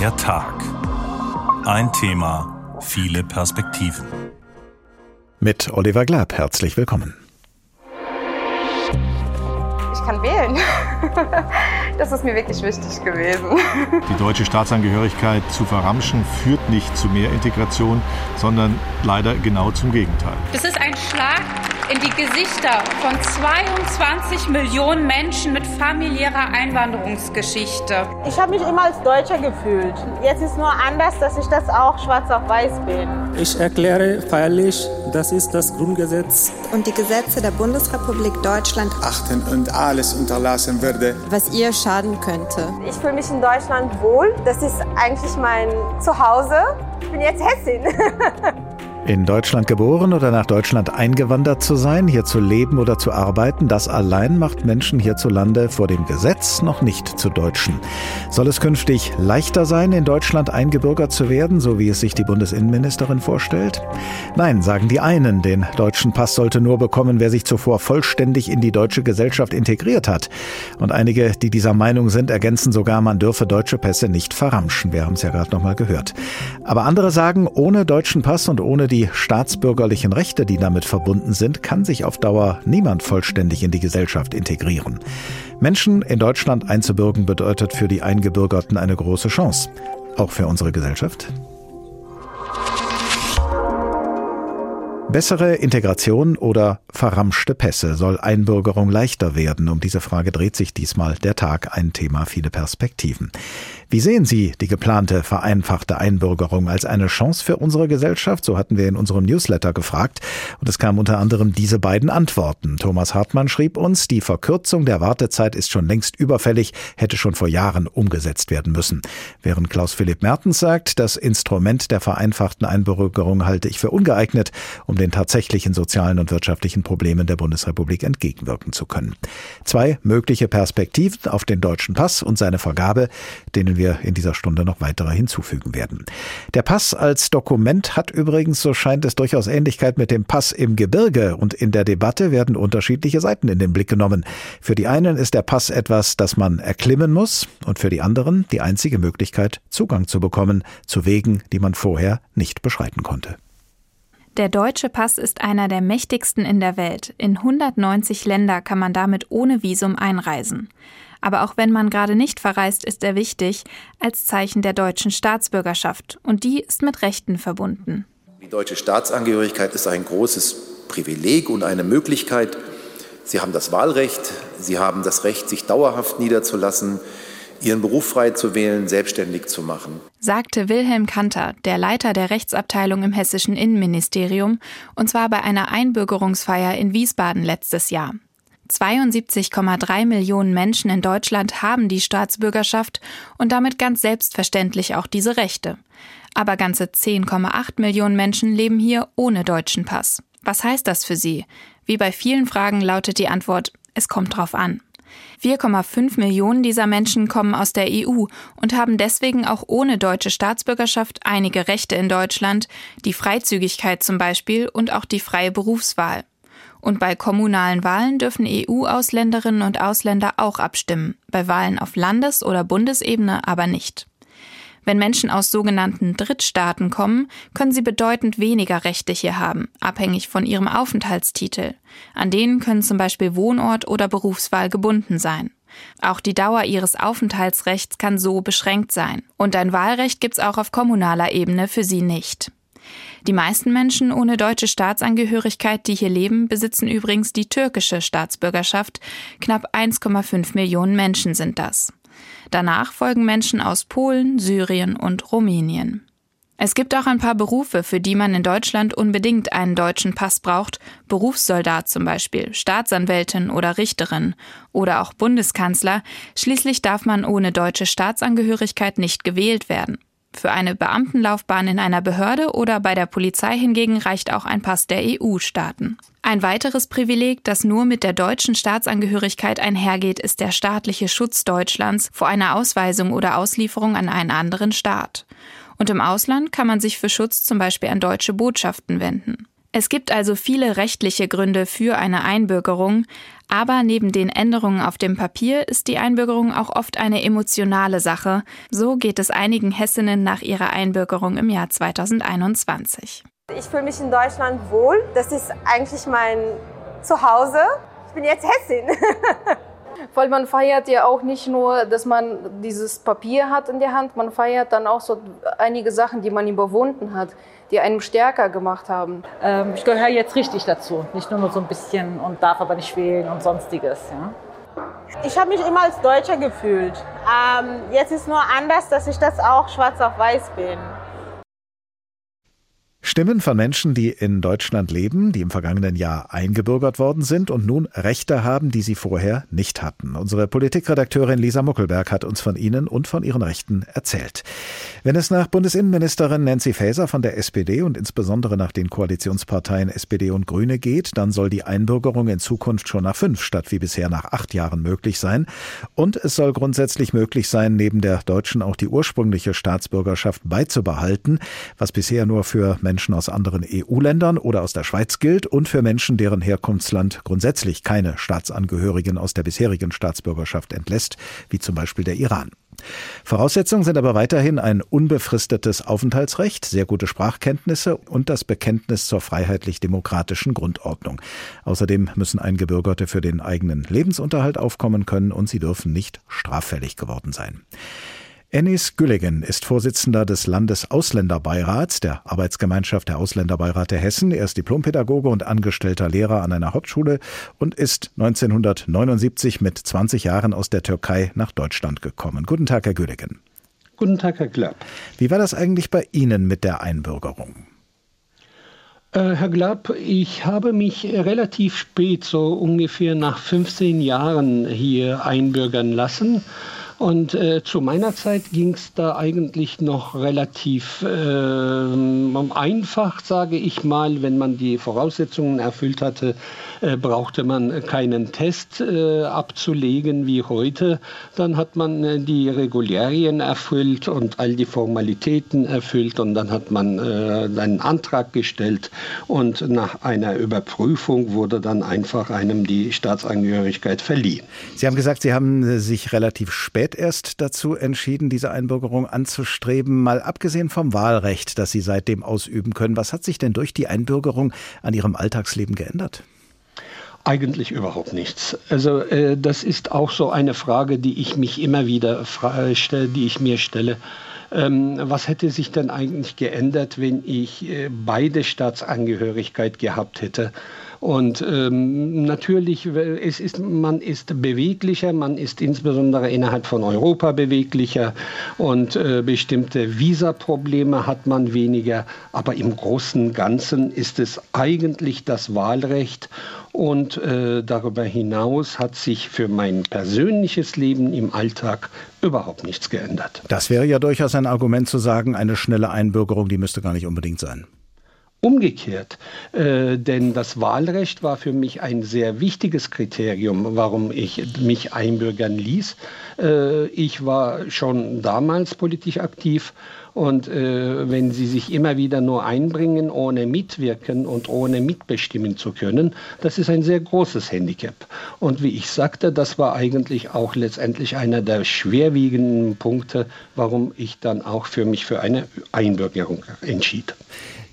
Der Tag. Ein Thema, viele Perspektiven. Mit Oliver Glab, herzlich willkommen. Ich kann wählen. Das ist mir wirklich wichtig gewesen. Die deutsche Staatsangehörigkeit zu verramschen führt nicht zu mehr Integration, sondern leider genau zum Gegenteil. Das ist ein Schlag in die Gesichter von 22 Millionen Menschen mit familiärer Einwanderungsgeschichte. Ich habe mich immer als Deutscher gefühlt. Jetzt ist nur anders, dass ich das auch schwarz auf weiß bin. Ich erkläre feierlich, das ist das Grundgesetz. Und die Gesetze der Bundesrepublik Deutschland achten und alles unterlassen würde, was ihr schaden könnte. Ich fühle mich in Deutschland wohl. Das ist eigentlich mein Zuhause. Ich bin jetzt Hessin. In Deutschland geboren oder nach Deutschland eingewandert zu sein, hier zu leben oder zu arbeiten, das allein macht Menschen hierzulande vor dem Gesetz noch nicht zu Deutschen. Soll es künftig leichter sein, in Deutschland eingebürgert zu werden, so wie es sich die Bundesinnenministerin vorstellt? Nein, sagen die einen, den deutschen Pass sollte nur bekommen, wer sich zuvor vollständig in die deutsche Gesellschaft integriert hat. Und einige, die dieser Meinung sind, ergänzen sogar, man dürfe deutsche Pässe nicht verramschen. Wir haben es ja gerade nochmal gehört. Aber andere sagen, ohne deutschen Pass und ohne die die staatsbürgerlichen Rechte, die damit verbunden sind, kann sich auf Dauer niemand vollständig in die Gesellschaft integrieren. Menschen in Deutschland einzubürgen bedeutet für die Eingebürgerten eine große Chance. Auch für unsere Gesellschaft. Bessere Integration oder verramschte Pässe soll Einbürgerung leichter werden? Um diese Frage dreht sich diesmal der Tag, ein Thema, viele Perspektiven. Wie sehen Sie die geplante vereinfachte Einbürgerung als eine Chance für unsere Gesellschaft? So hatten wir in unserem Newsletter gefragt. Und es kamen unter anderem diese beiden Antworten. Thomas Hartmann schrieb uns, die Verkürzung der Wartezeit ist schon längst überfällig, hätte schon vor Jahren umgesetzt werden müssen. Während Klaus Philipp Mertens sagt, das Instrument der vereinfachten Einbürgerung halte ich für ungeeignet, um den tatsächlichen sozialen und wirtschaftlichen Problemen der Bundesrepublik entgegenwirken zu können. Zwei mögliche Perspektiven auf den deutschen Pass und seine Vergabe, denen wir in dieser Stunde noch weitere hinzufügen werden. Der Pass als Dokument hat übrigens, so scheint es, durchaus Ähnlichkeit mit dem Pass im Gebirge und in der Debatte werden unterschiedliche Seiten in den Blick genommen. Für die einen ist der Pass etwas, das man erklimmen muss und für die anderen die einzige Möglichkeit, Zugang zu bekommen zu Wegen, die man vorher nicht beschreiten konnte. Der deutsche Pass ist einer der mächtigsten in der Welt. In 190 Länder kann man damit ohne Visum einreisen. Aber auch wenn man gerade nicht verreist, ist er wichtig als Zeichen der deutschen Staatsbürgerschaft. Und die ist mit Rechten verbunden. Die deutsche Staatsangehörigkeit ist ein großes Privileg und eine Möglichkeit. Sie haben das Wahlrecht, Sie haben das Recht, sich dauerhaft niederzulassen, Ihren Beruf frei zu wählen, selbstständig zu machen. Sagte Wilhelm Kanter, der Leiter der Rechtsabteilung im hessischen Innenministerium, und zwar bei einer Einbürgerungsfeier in Wiesbaden letztes Jahr. 72,3 Millionen Menschen in Deutschland haben die Staatsbürgerschaft und damit ganz selbstverständlich auch diese Rechte. Aber ganze 10,8 Millionen Menschen leben hier ohne deutschen Pass. Was heißt das für sie? Wie bei vielen Fragen lautet die Antwort, es kommt drauf an. 4,5 Millionen dieser Menschen kommen aus der EU und haben deswegen auch ohne deutsche Staatsbürgerschaft einige Rechte in Deutschland, die Freizügigkeit zum Beispiel und auch die freie Berufswahl. Und bei kommunalen Wahlen dürfen EU-Ausländerinnen und Ausländer auch abstimmen, bei Wahlen auf Landes- oder Bundesebene aber nicht. Wenn Menschen aus sogenannten Drittstaaten kommen, können sie bedeutend weniger Rechte hier haben, abhängig von ihrem Aufenthaltstitel. An denen können zum Beispiel Wohnort oder Berufswahl gebunden sein. Auch die Dauer ihres Aufenthaltsrechts kann so beschränkt sein. Und ein Wahlrecht gibt's auch auf kommunaler Ebene für sie nicht. Die meisten Menschen ohne deutsche Staatsangehörigkeit, die hier leben, besitzen übrigens die türkische Staatsbürgerschaft. Knapp 1,5 Millionen Menschen sind das. Danach folgen Menschen aus Polen, Syrien und Rumänien. Es gibt auch ein paar Berufe, für die man in Deutschland unbedingt einen deutschen Pass braucht, Berufssoldat zum Beispiel, Staatsanwältin oder Richterin oder auch Bundeskanzler. Schließlich darf man ohne deutsche Staatsangehörigkeit nicht gewählt werden. Für eine Beamtenlaufbahn in einer Behörde oder bei der Polizei hingegen reicht auch ein Pass der EU-Staaten. Ein weiteres Privileg, das nur mit der deutschen Staatsangehörigkeit einhergeht, ist der staatliche Schutz Deutschlands vor einer Ausweisung oder Auslieferung an einen anderen Staat. Und im Ausland kann man sich für Schutz zum Beispiel an deutsche Botschaften wenden. Es gibt also viele rechtliche Gründe für eine Einbürgerung, aber neben den Änderungen auf dem Papier ist die Einbürgerung auch oft eine emotionale Sache. So geht es einigen Hessinnen nach ihrer Einbürgerung im Jahr 2021. Ich fühle mich in Deutschland wohl. Das ist eigentlich mein Zuhause. Ich bin jetzt Hessin. Weil man feiert ja auch nicht nur, dass man dieses Papier hat in der Hand, man feiert dann auch so einige Sachen, die man überwunden hat, die einem stärker gemacht haben. Ähm, ich gehöre jetzt richtig dazu, nicht nur so ein bisschen und darf aber nicht wählen und sonstiges. Ja. Ich habe mich immer als Deutscher gefühlt. Ähm, jetzt ist nur anders, dass ich das auch schwarz auf weiß bin. Stimmen von Menschen, die in Deutschland leben, die im vergangenen Jahr eingebürgert worden sind und nun Rechte haben, die sie vorher nicht hatten. Unsere Politikredakteurin Lisa Muckelberg hat uns von ihnen und von ihren Rechten erzählt. Wenn es nach Bundesinnenministerin Nancy Faeser von der SPD und insbesondere nach den Koalitionsparteien SPD und Grüne geht, dann soll die Einbürgerung in Zukunft schon nach fünf statt wie bisher nach acht Jahren möglich sein. Und es soll grundsätzlich möglich sein, neben der deutschen auch die ursprüngliche Staatsbürgerschaft beizubehalten, was bisher nur für Menschen aus anderen EU-Ländern oder aus der Schweiz gilt und für Menschen, deren Herkunftsland grundsätzlich keine Staatsangehörigen aus der bisherigen Staatsbürgerschaft entlässt, wie zum Beispiel der Iran. Voraussetzungen sind aber weiterhin ein unbefristetes Aufenthaltsrecht, sehr gute Sprachkenntnisse und das Bekenntnis zur freiheitlich-demokratischen Grundordnung. Außerdem müssen Eingebürgerte für den eigenen Lebensunterhalt aufkommen können und sie dürfen nicht straffällig geworden sein. Ennis Güllegen ist Vorsitzender des Landesausländerbeirats der Arbeitsgemeinschaft der Ausländerbeirat der Hessen. Er ist Diplompädagoge und angestellter Lehrer an einer Hauptschule und ist 1979 mit 20 Jahren aus der Türkei nach Deutschland gekommen. Guten Tag, Herr Güllegen. Guten Tag, Herr Glapp. Wie war das eigentlich bei Ihnen mit der Einbürgerung? Äh, Herr Glapp, ich habe mich relativ spät, so ungefähr nach 15 Jahren hier einbürgern lassen. Und äh, zu meiner Zeit ging es da eigentlich noch relativ äh, einfach, sage ich mal, wenn man die Voraussetzungen erfüllt hatte, äh, brauchte man keinen Test äh, abzulegen wie heute. Dann hat man äh, die Regularien erfüllt und all die Formalitäten erfüllt und dann hat man äh, einen Antrag gestellt und nach einer Überprüfung wurde dann einfach einem die Staatsangehörigkeit verliehen. Sie haben gesagt, Sie haben sich relativ spät spät erst dazu entschieden, diese Einbürgerung anzustreben. Mal abgesehen vom Wahlrecht, das Sie seitdem ausüben können, was hat sich denn durch die Einbürgerung an Ihrem Alltagsleben geändert? Eigentlich überhaupt nichts. Also äh, das ist auch so eine Frage, die ich mich immer wieder stelle, die ich mir stelle. Ähm, was hätte sich denn eigentlich geändert, wenn ich äh, beide Staatsangehörigkeit gehabt hätte? Und ähm, natürlich, es ist, man ist beweglicher, man ist insbesondere innerhalb von Europa beweglicher und äh, bestimmte Visaprobleme hat man weniger. Aber im Großen und Ganzen ist es eigentlich das Wahlrecht. Und äh, darüber hinaus hat sich für mein persönliches Leben im Alltag überhaupt nichts geändert. Das wäre ja durchaus ein Argument zu sagen, eine schnelle Einbürgerung, die müsste gar nicht unbedingt sein. Umgekehrt, äh, denn das Wahlrecht war für mich ein sehr wichtiges Kriterium, warum ich mich einbürgern ließ. Äh, ich war schon damals politisch aktiv und äh, wenn Sie sich immer wieder nur einbringen, ohne mitwirken und ohne mitbestimmen zu können, das ist ein sehr großes Handicap. Und wie ich sagte, das war eigentlich auch letztendlich einer der schwerwiegenden Punkte, warum ich dann auch für mich für eine Einbürgerung entschied.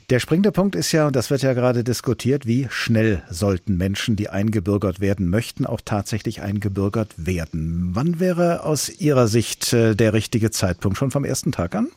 Der springende Punkt ist ja, und das wird ja gerade diskutiert, wie schnell sollten Menschen, die eingebürgert werden möchten, auch tatsächlich eingebürgert werden. Wann wäre aus Ihrer Sicht äh, der richtige Zeitpunkt? Schon vom ersten Tag an?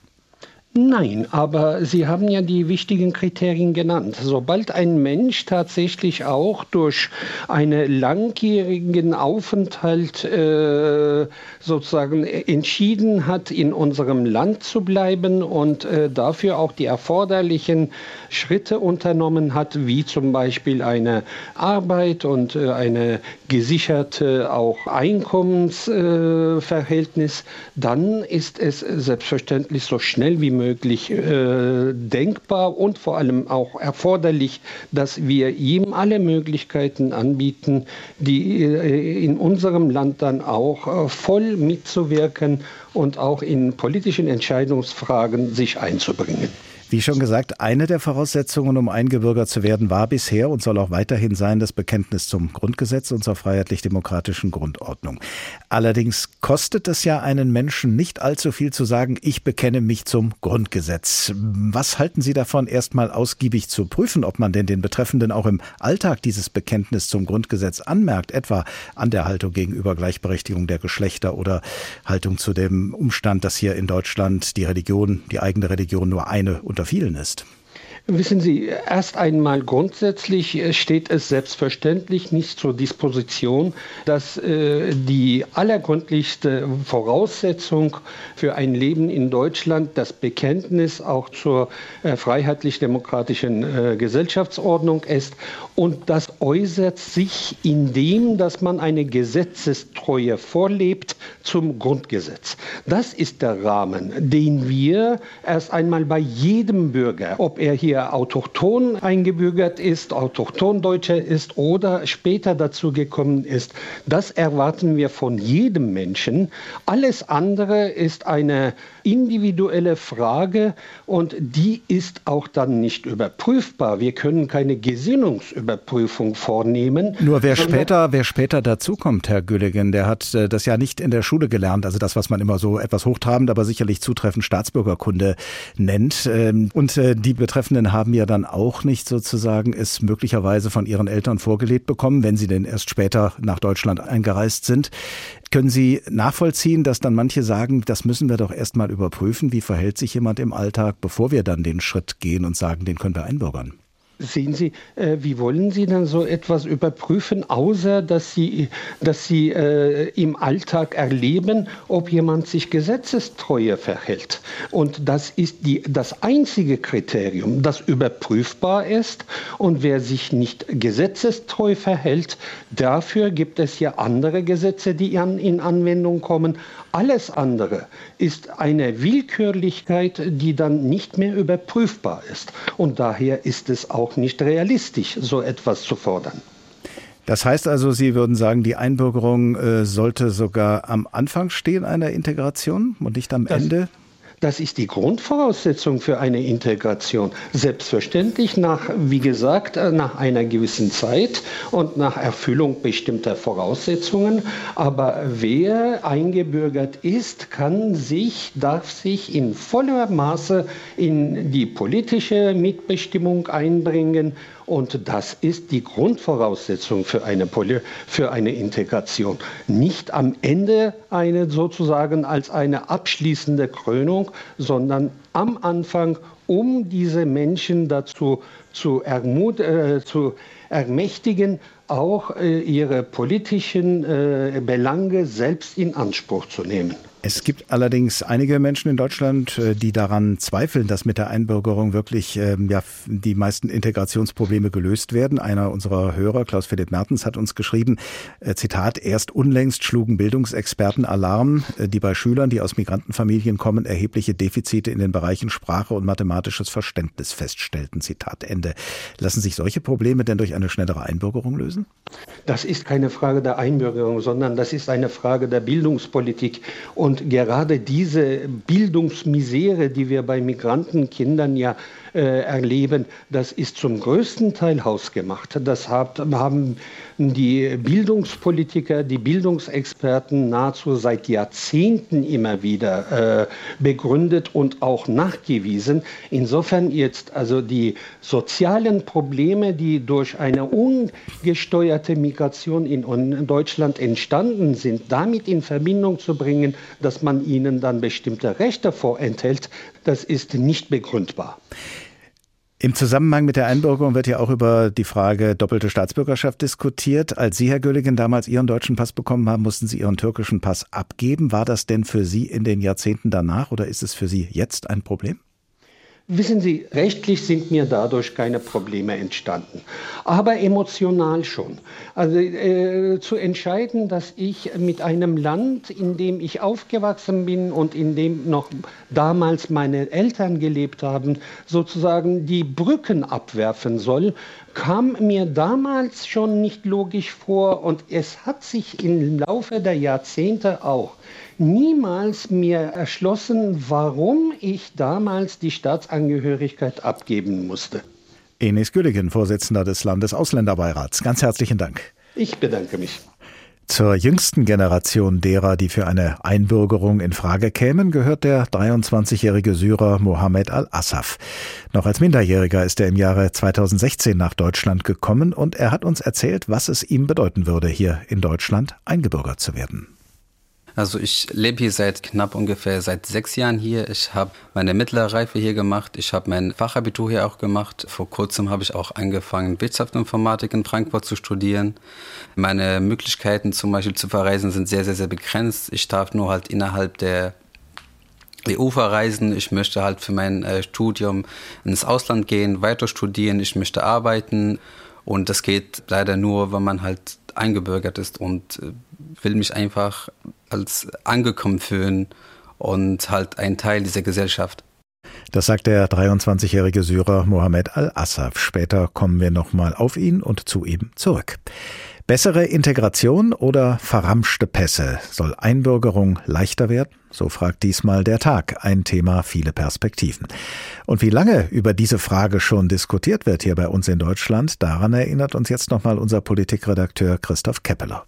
Nein, aber Sie haben ja die wichtigen Kriterien genannt. Sobald ein Mensch tatsächlich auch durch einen langjährigen Aufenthalt äh, sozusagen entschieden hat, in unserem Land zu bleiben und äh, dafür auch die erforderlichen Schritte unternommen hat, wie zum Beispiel eine Arbeit und äh, eine gesicherte auch Einkommensverhältnis, dann ist es selbstverständlich so schnell wie möglich möglich äh, denkbar und vor allem auch erforderlich, dass wir ihm alle Möglichkeiten anbieten, die äh, in unserem Land dann auch äh, voll mitzuwirken und auch in politischen Entscheidungsfragen sich einzubringen. Wie schon gesagt, eine der Voraussetzungen, um eingebürgert zu werden, war bisher und soll auch weiterhin sein das Bekenntnis zum Grundgesetz und zur freiheitlich-demokratischen Grundordnung. Allerdings kostet es ja einen Menschen nicht allzu viel zu sagen, ich bekenne mich zum Grundgesetz. Was halten Sie davon, erstmal ausgiebig zu prüfen, ob man denn den Betreffenden auch im Alltag dieses Bekenntnis zum Grundgesetz anmerkt, etwa an der Haltung gegenüber Gleichberechtigung der Geschlechter oder Haltung zu dem Umstand, dass hier in Deutschland die Religion, die eigene Religion nur eine unter vielen ist? Wissen Sie, erst einmal grundsätzlich äh, steht es selbstverständlich nicht zur Disposition, dass äh, die allergründlichste Voraussetzung für ein Leben in Deutschland das Bekenntnis auch zur äh, freiheitlich-demokratischen äh, Gesellschaftsordnung ist. Und das äußert sich in dem, dass man eine Gesetzestreue vorlebt zum Grundgesetz. Das ist der Rahmen, den wir erst einmal bei jedem Bürger, ob er hier hier autochton eingebürgert ist, autochton Deutscher ist oder später dazu gekommen ist. Das erwarten wir von jedem Menschen. Alles andere ist eine individuelle Frage und die ist auch dann nicht überprüfbar. Wir können keine Gesinnungsüberprüfung vornehmen. Nur wer später, wer später dazukommt, Herr Gülligen, der hat äh, das ja nicht in der Schule gelernt, also das, was man immer so etwas hochtrabend, aber sicherlich zutreffend Staatsbürgerkunde nennt. Ähm, und äh, die betreffenden Haben ja dann auch nicht sozusagen es möglicherweise von ihren Eltern vorgelegt bekommen, wenn sie denn erst später nach Deutschland eingereist sind. Können Sie nachvollziehen, dass dann manche sagen, das müssen wir doch erst mal überprüfen, wie verhält sich jemand im Alltag, bevor wir dann den Schritt gehen und sagen, den können wir einbürgern? Sehen Sie, äh, wie wollen Sie dann so etwas überprüfen, außer dass Sie, dass Sie äh, im Alltag erleben, ob jemand sich gesetzestreue verhält? Und das ist die, das einzige Kriterium, das überprüfbar ist. Und wer sich nicht gesetzestreu verhält, dafür gibt es ja andere Gesetze, die an, in Anwendung kommen. Alles andere ist eine Willkürlichkeit, die dann nicht mehr überprüfbar ist. Und daher ist es auch nicht realistisch, so etwas zu fordern. Das heißt also, Sie würden sagen, die Einbürgerung äh, sollte sogar am Anfang stehen einer Integration und nicht am das, Ende? Das ist die Grundvoraussetzung für eine Integration. Selbstverständlich nach, wie gesagt, äh, nach einer gewissen Zeit und nach Erfüllung bestimmter Voraussetzungen. Aber wer eingebürgert ist, kann sich, darf sich in voller Maße in die politische Mitbestimmung einbringen und das ist die Grundvoraussetzung für eine, Poly für eine Integration. Nicht am Ende eine sozusagen als eine abschließende Krönung, sondern am Anfang, um diese Menschen dazu zu, ermut äh, zu ermächtigen, auch äh, ihre politischen äh, Belange selbst in Anspruch zu nehmen. Es gibt allerdings einige Menschen in Deutschland, äh, die daran zweifeln, dass mit der Einbürgerung wirklich ähm, ja, die meisten Integrationsprobleme gelöst werden. Einer unserer Hörer, Klaus-Philipp Mertens, hat uns geschrieben, äh, Zitat, erst unlängst schlugen Bildungsexperten Alarm, äh, die bei Schülern, die aus Migrantenfamilien kommen, erhebliche Defizite in den Bereichen Sprache und mathematisches Verständnis feststellten. Zitat Ende. Lassen sich solche Probleme denn durch eine schnellere Einbürgerung lösen? Das ist keine Frage der Einbürgerung, sondern das ist eine Frage der Bildungspolitik. Und und gerade diese Bildungsmisere, die wir bei Migrantenkindern ja äh, erleben, das ist zum größten Teil hausgemacht. Das hat, haben die Bildungspolitiker, die Bildungsexperten nahezu seit Jahrzehnten immer wieder äh, begründet und auch nachgewiesen. Insofern jetzt also die sozialen Probleme, die durch eine ungesteuerte Migration in Deutschland entstanden sind, damit in Verbindung zu bringen, dass man ihnen dann bestimmte Rechte vorenthält, das ist nicht begründbar. Im Zusammenhang mit der Einbürgerung wird ja auch über die Frage doppelte Staatsbürgerschaft diskutiert. Als Sie, Herr Gülligen, damals Ihren deutschen Pass bekommen haben, mussten Sie Ihren türkischen Pass abgeben. War das denn für Sie in den Jahrzehnten danach oder ist es für Sie jetzt ein Problem? Wissen Sie, rechtlich sind mir dadurch keine Probleme entstanden, aber emotional schon. Also äh, zu entscheiden, dass ich mit einem Land, in dem ich aufgewachsen bin und in dem noch damals meine Eltern gelebt haben, sozusagen die Brücken abwerfen soll, kam mir damals schon nicht logisch vor und es hat sich im Laufe der Jahrzehnte auch niemals mir erschlossen, warum ich damals die Staatsangehörigkeit abgeben musste. Enis Gülligen, Vorsitzender des Landesausländерbeirats. Ganz herzlichen Dank. Ich bedanke mich. Zur jüngsten Generation derer, die für eine Einbürgerung in Frage kämen, gehört der 23-jährige Syrer Mohammed al-Assaf. Noch als Minderjähriger ist er im Jahre 2016 nach Deutschland gekommen und er hat uns erzählt, was es ihm bedeuten würde, hier in Deutschland eingebürgert zu werden. Also ich lebe hier seit knapp ungefähr seit sechs Jahren hier. Ich habe meine mittlere Reife hier gemacht. Ich habe mein Fachabitur hier auch gemacht. Vor kurzem habe ich auch angefangen, Wirtschaftsinformatik in Frankfurt zu studieren. Meine Möglichkeiten zum Beispiel zu verreisen sind sehr, sehr, sehr begrenzt. Ich darf nur halt innerhalb der EU verreisen. Ich möchte halt für mein äh, Studium ins Ausland gehen, weiter studieren. Ich möchte arbeiten. Und das geht leider nur, wenn man halt eingebürgert ist und äh, will mich einfach als angekommen fühlen und halt ein Teil dieser Gesellschaft. Das sagt der 23-jährige Syrer Mohammed al-Assaf. Später kommen wir nochmal auf ihn und zu ihm zurück. Bessere Integration oder verramschte Pässe? Soll Einbürgerung leichter werden? So fragt diesmal der Tag. Ein Thema, viele Perspektiven. Und wie lange über diese Frage schon diskutiert wird hier bei uns in Deutschland, daran erinnert uns jetzt nochmal unser Politikredakteur Christoph Keppeler.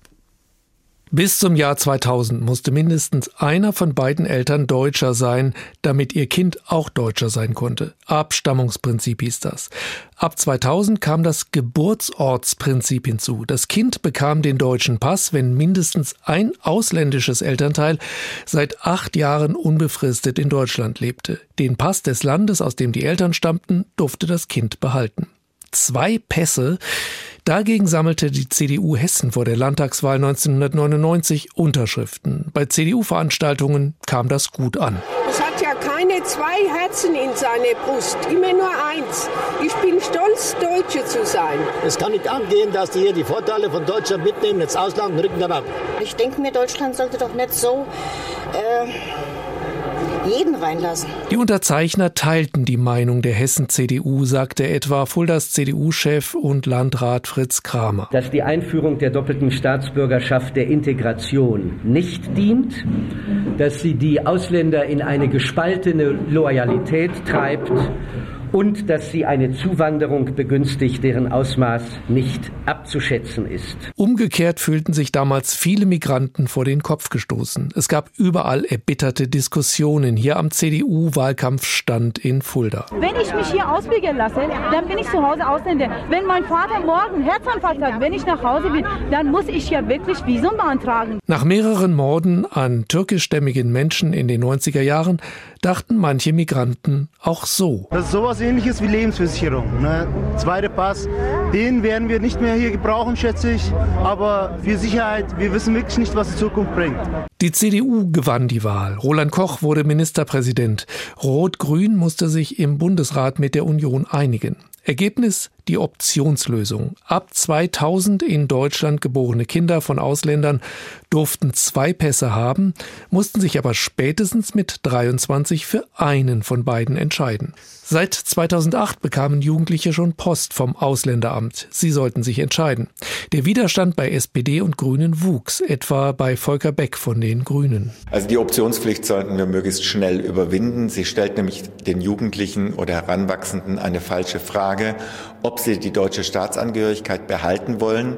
Bis zum Jahr 2000 musste mindestens einer von beiden Eltern Deutscher sein, damit ihr Kind auch Deutscher sein konnte. Abstammungsprinzip hieß das. Ab 2000 kam das Geburtsortsprinzip hinzu. Das Kind bekam den deutschen Pass, wenn mindestens ein ausländisches Elternteil seit acht Jahren unbefristet in Deutschland lebte. Den Pass des Landes, aus dem die Eltern stammten, durfte das Kind behalten. Zwei Pässe, Dagegen sammelte die CDU Hessen vor der Landtagswahl 1999 Unterschriften. Bei CDU-Veranstaltungen kam das gut an. Es hat ja keine zwei Herzen in seiner Brust, immer nur eins. Ich bin stolz, Deutsche zu sein. Es kann nicht angehen, dass die hier die Vorteile von Deutschland mitnehmen, ins Ausland und rücken dann ab. Ich denke mir, Deutschland sollte doch nicht so. Äh jeden reinlassen. Die Unterzeichner teilten die Meinung der Hessen-CDU, sagte etwa Fuldas CDU-Chef und Landrat Fritz Kramer. Dass die Einführung der doppelten Staatsbürgerschaft der Integration nicht dient, dass sie die Ausländer in eine gespaltene Loyalität treibt und dass sie eine Zuwanderung begünstigt, deren Ausmaß nicht abzuschätzen ist. Umgekehrt fühlten sich damals viele Migranten vor den Kopf gestoßen. Es gab überall erbitterte Diskussionen hier am CDU-Wahlkampfstand in Fulda. Wenn ich mich hier ausbürgern lasse, dann bin ich zu Hause Ausländer. Wenn mein Vater morgen Herzinfarkt hat, wenn ich nach Hause bin, dann muss ich ja wirklich Visum beantragen. Nach mehreren Morden an türkischstämmigen Menschen in den 90er Jahren dachten manche Migranten auch so. Das ist sowas ähnliches wie Lebensversicherung. Ne? Zweiter Pass, den werden wir nicht mehr hier gebrauchen, schätze ich. Aber für Sicherheit, wir wissen wirklich nicht, was die Zukunft bringt. Die CDU gewann die Wahl. Roland Koch wurde Ministerpräsident. Rot-Grün musste sich im Bundesrat mit der Union einigen. Ergebnis die Optionslösung. Ab 2000 in Deutschland geborene Kinder von Ausländern durften zwei Pässe haben, mussten sich aber spätestens mit 23 für einen von beiden entscheiden. Seit 2008 bekamen Jugendliche schon Post vom Ausländeramt. Sie sollten sich entscheiden. Der Widerstand bei SPD und Grünen wuchs, etwa bei Volker Beck von den Grünen. Also die Optionspflicht sollten wir möglichst schnell überwinden. Sie stellt nämlich den Jugendlichen oder Heranwachsenden eine falsche Frage, ob sie die deutsche Staatsangehörigkeit behalten wollen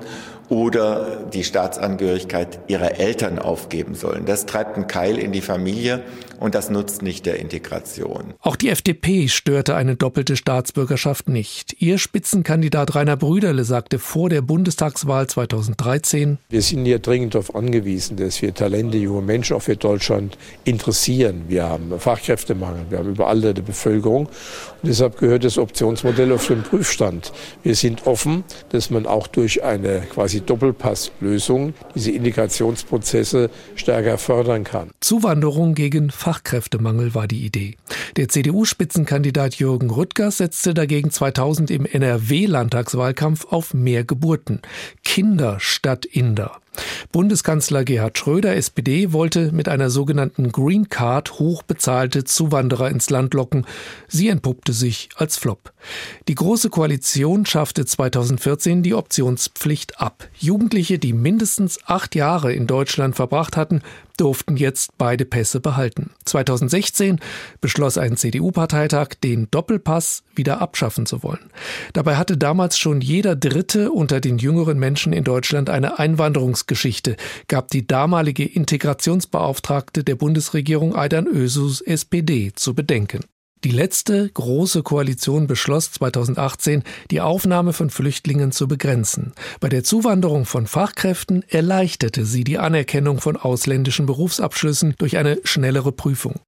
oder die Staatsangehörigkeit ihrer Eltern aufgeben sollen. Das treibt einen Keil in die Familie und das nutzt nicht der Integration. Auch die FDP störte eine doppelte Staatsbürgerschaft nicht. Ihr Spitzenkandidat Rainer Brüderle sagte vor der Bundestagswahl 2013, Wir sind hier dringend darauf angewiesen, dass wir Talente, junge Menschen auch für Deutschland interessieren. Wir haben Fachkräftemangel, wir haben überalterte Bevölkerung und deshalb gehört das Optionsmodell auf den Prüfstand. Wir sind offen, dass man auch durch eine quasi Doppelpasslösung diese Integrationsprozesse stärker fördern kann. Zuwanderung gegen Fachkräftemangel war die Idee. Der CDU-Spitzenkandidat Jürgen Rüttgers setzte dagegen 2000 im NRW-Landtagswahlkampf auf mehr Geburten. Kinder statt Inder. Bundeskanzler Gerhard Schröder, SPD, wollte mit einer sogenannten Green Card hochbezahlte Zuwanderer ins Land locken. Sie entpuppte sich als Flop. Die Große Koalition schaffte 2014 die Optionspflicht ab. Jugendliche, die mindestens acht Jahre in Deutschland verbracht hatten, durften jetzt beide Pässe behalten. 2016 beschloss ein CDU-Parteitag, den Doppelpass wieder abschaffen zu wollen. Dabei hatte damals schon jeder Dritte unter den jüngeren Menschen in Deutschland eine Einwanderungsgeschichte, gab die damalige Integrationsbeauftragte der Bundesregierung Aidan Ösus SPD zu bedenken. Die letzte große Koalition beschloss 2018, die Aufnahme von Flüchtlingen zu begrenzen. Bei der Zuwanderung von Fachkräften erleichterte sie die Anerkennung von ausländischen Berufsabschlüssen durch eine schnellere Prüfung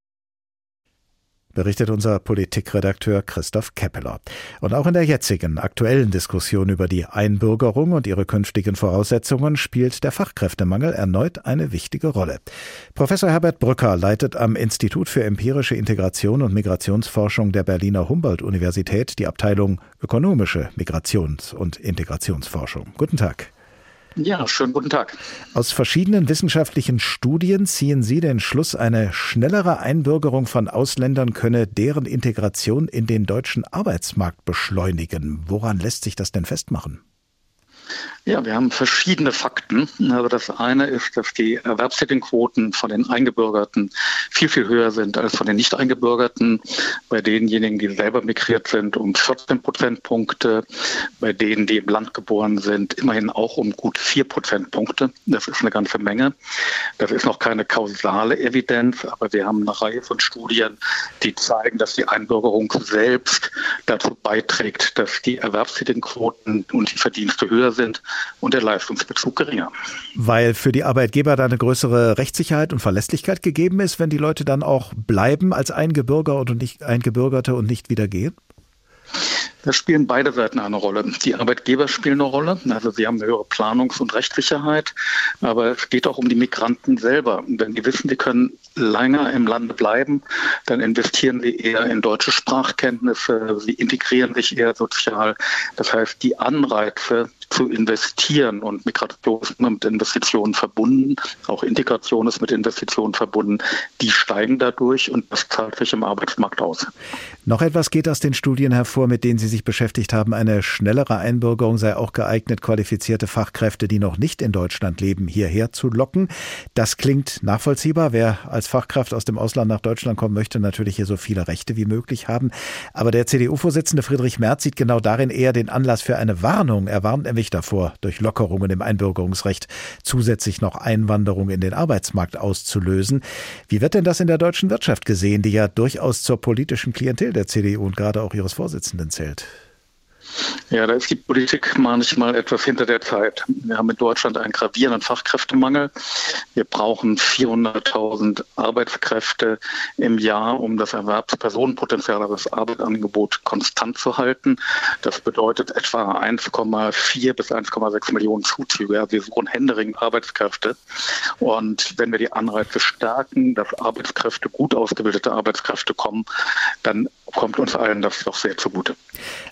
berichtet unser Politikredakteur Christoph Keppeler. Und auch in der jetzigen aktuellen Diskussion über die Einbürgerung und ihre künftigen Voraussetzungen spielt der Fachkräftemangel erneut eine wichtige Rolle. Professor Herbert Brücker leitet am Institut für empirische Integration und Migrationsforschung der Berliner Humboldt-Universität die Abteilung Ökonomische Migrations- und Integrationsforschung. Guten Tag. Ja, schönen guten Tag. Aus verschiedenen wissenschaftlichen Studien ziehen Sie den Schluss, eine schnellere Einbürgerung von Ausländern könne deren Integration in den deutschen Arbeitsmarkt beschleunigen. Woran lässt sich das denn festmachen? Ja, wir haben verschiedene Fakten. Also das eine ist, dass die Erwerbstätigenquoten von den Eingebürgerten viel, viel höher sind als von den Nicht-Eingebürgerten. Bei denjenigen, die selber migriert sind, um 14 Prozentpunkte. Bei denen, die im Land geboren sind, immerhin auch um gut 4 Prozentpunkte. Das ist eine ganze Menge. Das ist noch keine kausale Evidenz, aber wir haben eine Reihe von Studien, die zeigen, dass die Einbürgerung selbst dazu beiträgt, dass die Erwerbstätigenquoten und die Verdienste höher sind und der Leistungsbezug geringer. Weil für die Arbeitgeber da eine größere Rechtssicherheit und Verlässlichkeit gegeben ist, wenn die Leute dann auch bleiben als Eingebürger und nicht Eingebürgerte und nicht wieder gehen? Da spielen beide Seiten eine Rolle. Die Arbeitgeber spielen eine Rolle, also sie haben eine höhere Planungs- und Rechtssicherheit, aber es geht auch um die Migranten selber. Wenn die wissen, sie können länger im Lande bleiben, dann investieren sie eher in deutsche Sprachkenntnisse, sie integrieren sich eher sozial. Das heißt, die Anreize zu investieren und Migration ist immer mit Investitionen verbunden, auch Integration ist mit Investitionen verbunden, die steigen dadurch und das zahlt sich im Arbeitsmarkt aus. Noch etwas geht aus den Studien hervor, mit denen Sie sich beschäftigt haben. Eine schnellere Einbürgerung sei auch geeignet, qualifizierte Fachkräfte, die noch nicht in Deutschland leben, hierher zu locken. Das klingt nachvollziehbar. Wer als Fachkraft aus dem Ausland nach Deutschland kommen möchte, natürlich hier so viele Rechte wie möglich haben. Aber der CDU-Vorsitzende Friedrich Merz sieht genau darin eher den Anlass für eine Warnung. Er warnt nämlich davor, durch Lockerungen im Einbürgerungsrecht zusätzlich noch Einwanderung in den Arbeitsmarkt auszulösen. Wie wird denn das in der deutschen Wirtschaft gesehen, die ja durchaus zur politischen Klientel der CDU und gerade auch ihres Vorsitzenden zählt? Ja, da ist die Politik manchmal etwas hinter der Zeit. Wir haben in Deutschland einen gravierenden Fachkräftemangel. Wir brauchen 400.000 Arbeitskräfte im Jahr, um das Erwerbspersonenpotenzial, also das Arbeitsangebot konstant zu halten. Das bedeutet etwa 1,4 bis 1,6 Millionen Zuzüge. Also wir suchen händeringend Arbeitskräfte. Und wenn wir die Anreize stärken, dass Arbeitskräfte, gut ausgebildete Arbeitskräfte kommen, dann kommt uns allen das doch sehr zugute.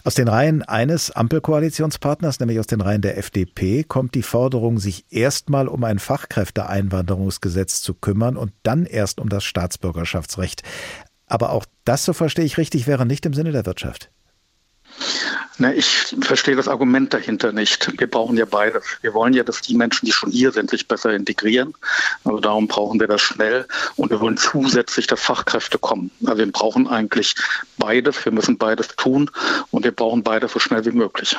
Aus den Reihen eines Ampelkoalitionspartners, nämlich aus den Reihen der FDP, kommt die Forderung, sich erstmal um ein Fachkräfteeinwanderungsgesetz zu kümmern und dann erst um das Staatsbürgerschaftsrecht. Aber auch das, so verstehe ich richtig, wäre nicht im Sinne der Wirtschaft. Na, ich verstehe das Argument dahinter nicht. Wir brauchen ja beides. Wir wollen ja, dass die Menschen, die schon hier sind, sich besser integrieren. Also darum brauchen wir das schnell. Und wir wollen zusätzlich, dass Fachkräfte kommen. Also wir brauchen eigentlich beides. Wir müssen beides tun. Und wir brauchen beides so schnell wie möglich.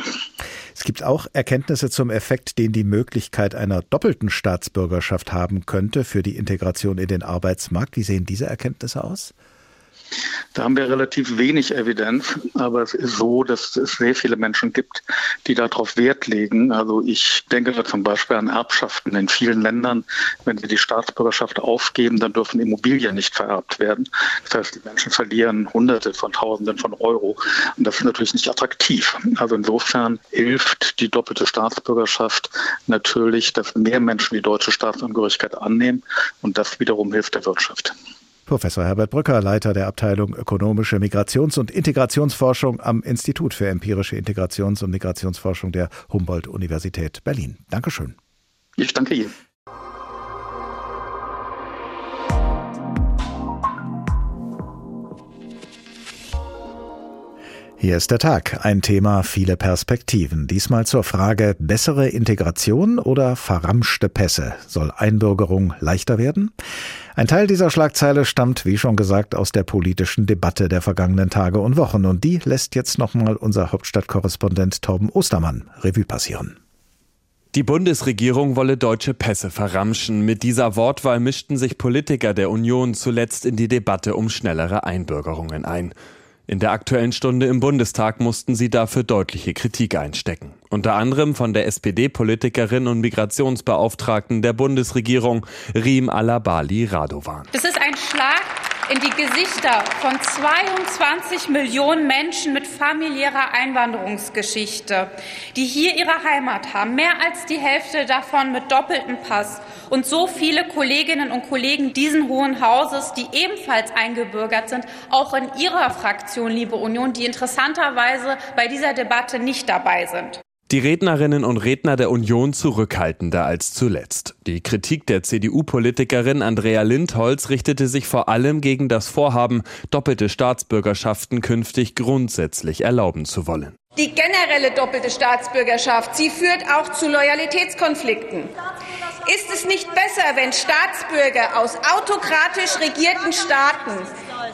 Es gibt auch Erkenntnisse zum Effekt, den die Möglichkeit einer doppelten Staatsbürgerschaft haben könnte für die Integration in den Arbeitsmarkt. Wie sehen diese Erkenntnisse aus? Da haben wir relativ wenig Evidenz, aber es ist so, dass es sehr viele Menschen gibt, die darauf Wert legen. Also ich denke da zum Beispiel an Erbschaften in vielen Ländern. Wenn sie die Staatsbürgerschaft aufgeben, dann dürfen Immobilien nicht vererbt werden. Das heißt, die Menschen verlieren Hunderte von Tausenden von Euro. Und das ist natürlich nicht attraktiv. Also insofern hilft die doppelte Staatsbürgerschaft natürlich, dass mehr Menschen die deutsche Staatsangehörigkeit annehmen. Und das wiederum hilft der Wirtschaft. Professor Herbert Brücker, Leiter der Abteilung Ökonomische Migrations- und Integrationsforschung am Institut für empirische Integrations- und Migrationsforschung der Humboldt-Universität Berlin. Dankeschön. Ich danke Ihnen. Hier ist der Tag, ein Thema, viele Perspektiven. Diesmal zur Frage, bessere Integration oder verramschte Pässe? Soll Einbürgerung leichter werden? Ein Teil dieser Schlagzeile stammt, wie schon gesagt, aus der politischen Debatte der vergangenen Tage und Wochen und die lässt jetzt nochmal unser Hauptstadtkorrespondent Torben Ostermann Revue passieren. Die Bundesregierung wolle deutsche Pässe verramschen. Mit dieser Wortwahl mischten sich Politiker der Union zuletzt in die Debatte um schnellere Einbürgerungen ein. In der Aktuellen Stunde im Bundestag mussten sie dafür deutliche Kritik einstecken. Unter anderem von der SPD-Politikerin und Migrationsbeauftragten der Bundesregierung Riem Alabali Radovan. Das ist ein Schlag in die Gesichter von 22 Millionen Menschen mit familiärer Einwanderungsgeschichte, die hier ihre Heimat haben, mehr als die Hälfte davon mit doppeltem Pass und so viele Kolleginnen und Kollegen diesen Hohen Hauses, die ebenfalls eingebürgert sind, auch in Ihrer Fraktion, liebe Union, die interessanterweise bei dieser Debatte nicht dabei sind. Die Rednerinnen und Redner der Union zurückhaltender als zuletzt. Die Kritik der CDU-Politikerin Andrea Lindholz richtete sich vor allem gegen das Vorhaben, doppelte Staatsbürgerschaften künftig grundsätzlich erlauben zu wollen. Die generelle doppelte Staatsbürgerschaft, sie führt auch zu Loyalitätskonflikten. Ist es nicht besser, wenn Staatsbürger aus autokratisch regierten Staaten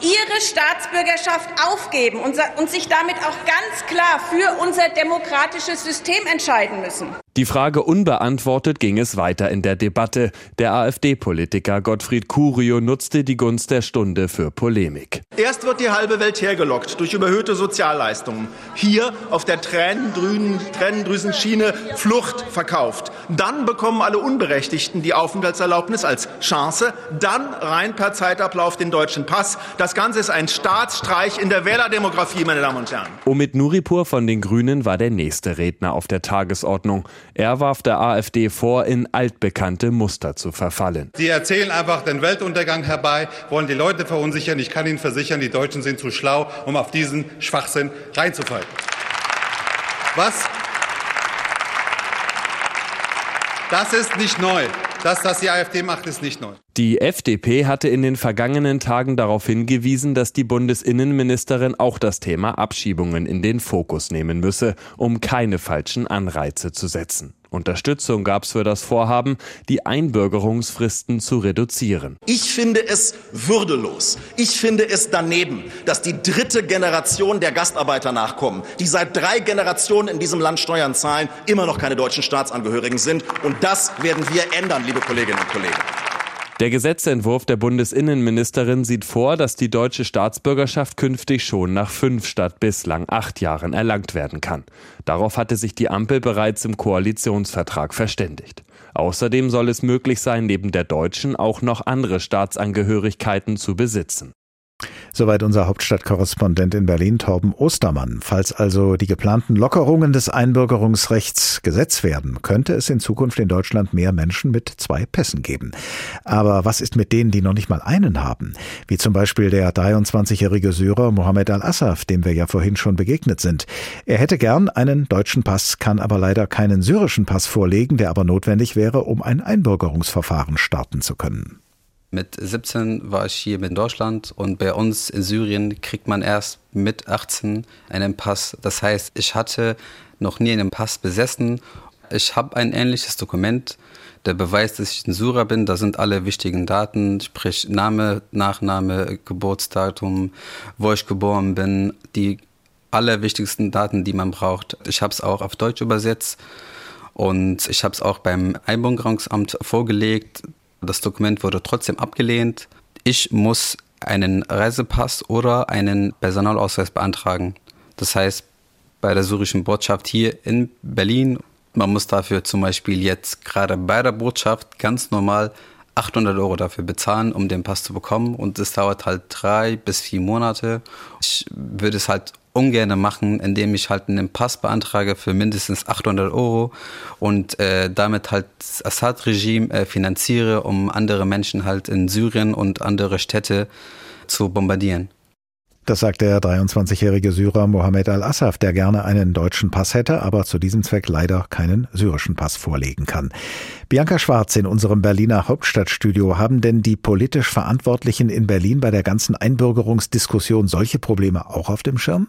ihre Staatsbürgerschaft aufgeben und, und sich damit auch ganz klar für unser demokratisches System entscheiden müssen. Die Frage unbeantwortet ging es weiter in der Debatte. Der AfD-Politiker Gottfried Curio nutzte die Gunst der Stunde für Polemik. Erst wird die halbe Welt hergelockt durch überhöhte Sozialleistungen. Hier auf der Tränendrüsenschiene Flucht verkauft. Dann bekommen alle Unberechtigten die Aufenthaltserlaubnis als Chance. Dann rein per Zeitablauf den deutschen Pass. Das Ganze ist ein Staatsstreich in der Wählerdemografie, meine Damen und Herren. Omid Nuripur von den Grünen war der nächste Redner auf der Tagesordnung. Er warf der AfD vor, in altbekannte Muster zu verfallen. Sie erzählen einfach den Weltuntergang herbei, wollen die Leute verunsichern. Ich kann Ihnen versichern, die Deutschen sind zu schlau, um auf diesen Schwachsinn reinzufallen. Was? Das ist nicht neu. Dass das die AfD macht, ist nicht neu. Die FDP hatte in den vergangenen Tagen darauf hingewiesen, dass die Bundesinnenministerin auch das Thema Abschiebungen in den Fokus nehmen müsse, um keine falschen Anreize zu setzen. Unterstützung gab es für das Vorhaben, die Einbürgerungsfristen zu reduzieren. Ich finde es würdelos. Ich finde es daneben, dass die dritte Generation der Gastarbeiter nachkommen, die seit drei Generationen in diesem Land Steuern zahlen, immer noch keine deutschen Staatsangehörigen sind. Und das werden wir ändern, liebe Kolleginnen und Kollegen. Der Gesetzentwurf der Bundesinnenministerin sieht vor, dass die deutsche Staatsbürgerschaft künftig schon nach fünf statt bislang acht Jahren erlangt werden kann. Darauf hatte sich die Ampel bereits im Koalitionsvertrag verständigt. Außerdem soll es möglich sein, neben der deutschen auch noch andere Staatsangehörigkeiten zu besitzen. Soweit unser Hauptstadtkorrespondent in Berlin, Torben Ostermann. Falls also die geplanten Lockerungen des Einbürgerungsrechts Gesetz werden, könnte es in Zukunft in Deutschland mehr Menschen mit zwei Pässen geben. Aber was ist mit denen, die noch nicht mal einen haben? Wie zum Beispiel der 23-jährige Syrer Mohammed al-Assaf, dem wir ja vorhin schon begegnet sind. Er hätte gern einen deutschen Pass, kann aber leider keinen syrischen Pass vorlegen, der aber notwendig wäre, um ein Einbürgerungsverfahren starten zu können. Mit 17 war ich hier in Deutschland und bei uns in Syrien kriegt man erst mit 18 einen Pass. Das heißt, ich hatte noch nie einen Pass besessen. Ich habe ein ähnliches Dokument, der beweist, dass ich ein Syrer bin. Da sind alle wichtigen Daten, sprich Name, Nachname, Geburtsdatum, wo ich geboren bin, die allerwichtigsten Daten, die man braucht. Ich habe es auch auf Deutsch übersetzt und ich habe es auch beim Einbürgerungsamt vorgelegt. Das Dokument wurde trotzdem abgelehnt. Ich muss einen Reisepass oder einen Personalausweis beantragen. Das heißt, bei der syrischen Botschaft hier in Berlin, man muss dafür zum Beispiel jetzt gerade bei der Botschaft ganz normal 800 Euro dafür bezahlen, um den Pass zu bekommen. Und es dauert halt drei bis vier Monate. Ich würde es halt ungern machen, indem ich halt einen Pass beantrage für mindestens 800 Euro und äh, damit halt das Assad-Regime äh, finanziere, um andere Menschen halt in Syrien und andere Städte zu bombardieren. Das sagt der 23-jährige Syrer Mohammed al-Assaf, der gerne einen deutschen Pass hätte, aber zu diesem Zweck leider keinen syrischen Pass vorlegen kann. Bianca Schwarz in unserem Berliner Hauptstadtstudio. Haben denn die politisch Verantwortlichen in Berlin bei der ganzen Einbürgerungsdiskussion solche Probleme auch auf dem Schirm?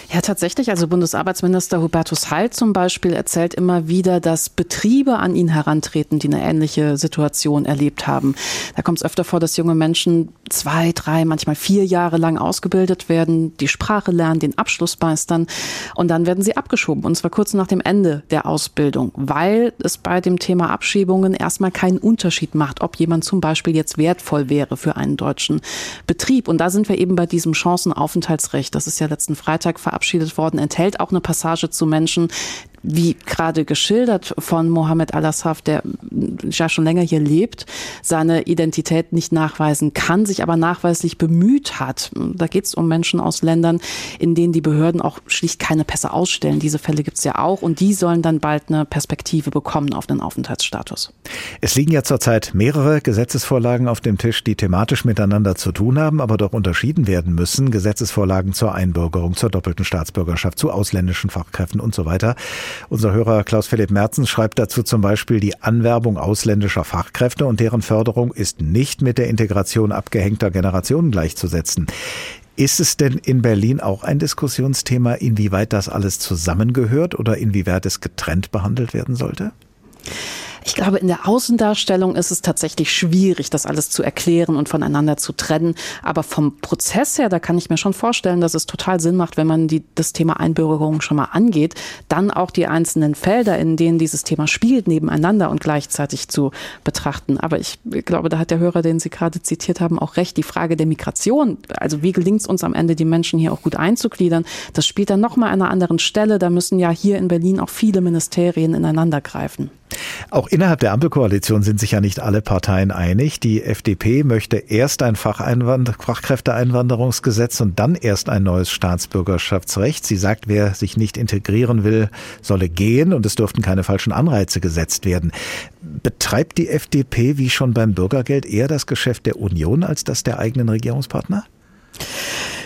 Ja, tatsächlich. Also Bundesarbeitsminister Hubertus Heil zum Beispiel erzählt immer wieder, dass Betriebe an ihn herantreten, die eine ähnliche Situation erlebt haben. Da kommt es öfter vor, dass junge Menschen zwei, drei, manchmal vier Jahre lang ausgebildet werden, die Sprache lernen, den Abschluss meistern und dann werden sie abgeschoben und zwar kurz nach dem Ende der Ausbildung, weil es bei dem Thema Abschiebungen erstmal keinen Unterschied macht, ob jemand zum Beispiel jetzt wertvoll wäre für einen deutschen Betrieb. Und da sind wir eben bei diesem Chancenaufenthaltsrecht. Das ist ja letzten Freitag verabschiedet worden, enthält auch eine Passage zu Menschen, wie gerade geschildert von Mohammed Al-Assaf, der ja schon länger hier lebt, seine Identität nicht nachweisen kann, sich aber nachweislich bemüht hat. Da geht es um Menschen aus Ländern, in denen die Behörden auch schlicht keine Pässe ausstellen. Diese Fälle gibt es ja auch und die sollen dann bald eine Perspektive bekommen auf den Aufenthaltsstatus. Es liegen ja zurzeit mehrere Gesetzesvorlagen auf dem Tisch, die thematisch miteinander zu tun haben, aber doch unterschieden werden müssen. Gesetzesvorlagen zur Einbürgerung, zur doppelten Staatsbürgerschaft, zu ausländischen Fachkräften und so weiter. Unser Hörer Klaus-Philipp Merzens schreibt dazu zum Beispiel, die Anwerbung ausländischer Fachkräfte und deren Förderung ist nicht mit der Integration abgehängter Generationen gleichzusetzen. Ist es denn in Berlin auch ein Diskussionsthema, inwieweit das alles zusammengehört oder inwieweit es getrennt behandelt werden sollte? Ich glaube, in der Außendarstellung ist es tatsächlich schwierig, das alles zu erklären und voneinander zu trennen. Aber vom Prozess her, da kann ich mir schon vorstellen, dass es total Sinn macht, wenn man die, das Thema Einbürgerung schon mal angeht, dann auch die einzelnen Felder, in denen dieses Thema spielt, nebeneinander und gleichzeitig zu betrachten. Aber ich glaube, da hat der Hörer, den Sie gerade zitiert haben, auch recht. Die Frage der Migration, also wie gelingt es uns am Ende, die Menschen hier auch gut einzugliedern, das spielt dann nochmal an einer anderen Stelle. Da müssen ja hier in Berlin auch viele Ministerien ineinander greifen. Auch innerhalb der Ampelkoalition sind sich ja nicht alle Parteien einig. Die FDP möchte erst ein Fachkräfteeinwanderungsgesetz und dann erst ein neues Staatsbürgerschaftsrecht. Sie sagt, wer sich nicht integrieren will, solle gehen und es dürften keine falschen Anreize gesetzt werden. Betreibt die FDP wie schon beim Bürgergeld eher das Geschäft der Union als das der eigenen Regierungspartner?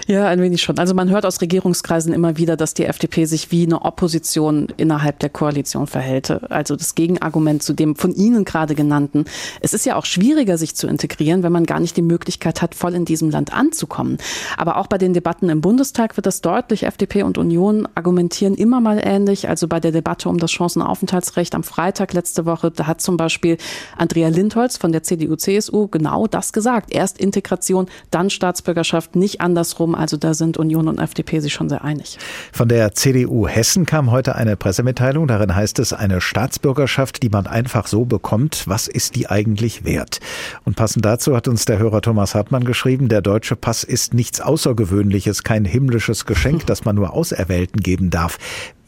Ja, ein wenig schon. Also man hört aus Regierungskreisen immer wieder, dass die FDP sich wie eine Opposition innerhalb der Koalition verhält. Also das Gegenargument zu dem von Ihnen gerade genannten. Es ist ja auch schwieriger, sich zu integrieren, wenn man gar nicht die Möglichkeit hat, voll in diesem Land anzukommen. Aber auch bei den Debatten im Bundestag wird das deutlich. FDP und Union argumentieren immer mal ähnlich. Also bei der Debatte um das Chancenaufenthaltsrecht am Freitag letzte Woche, da hat zum Beispiel Andrea Lindholz von der CDU-CSU genau das gesagt. Erst Integration, dann Staatsbürgerschaft, nicht andersrum. Also da sind Union und FDP sich schon sehr einig. Von der CDU Hessen kam heute eine Pressemitteilung. Darin heißt es, eine Staatsbürgerschaft, die man einfach so bekommt, was ist die eigentlich wert? Und passend dazu hat uns der Hörer Thomas Hartmann geschrieben, der deutsche Pass ist nichts Außergewöhnliches, kein himmlisches Geschenk, das man nur Auserwählten geben darf.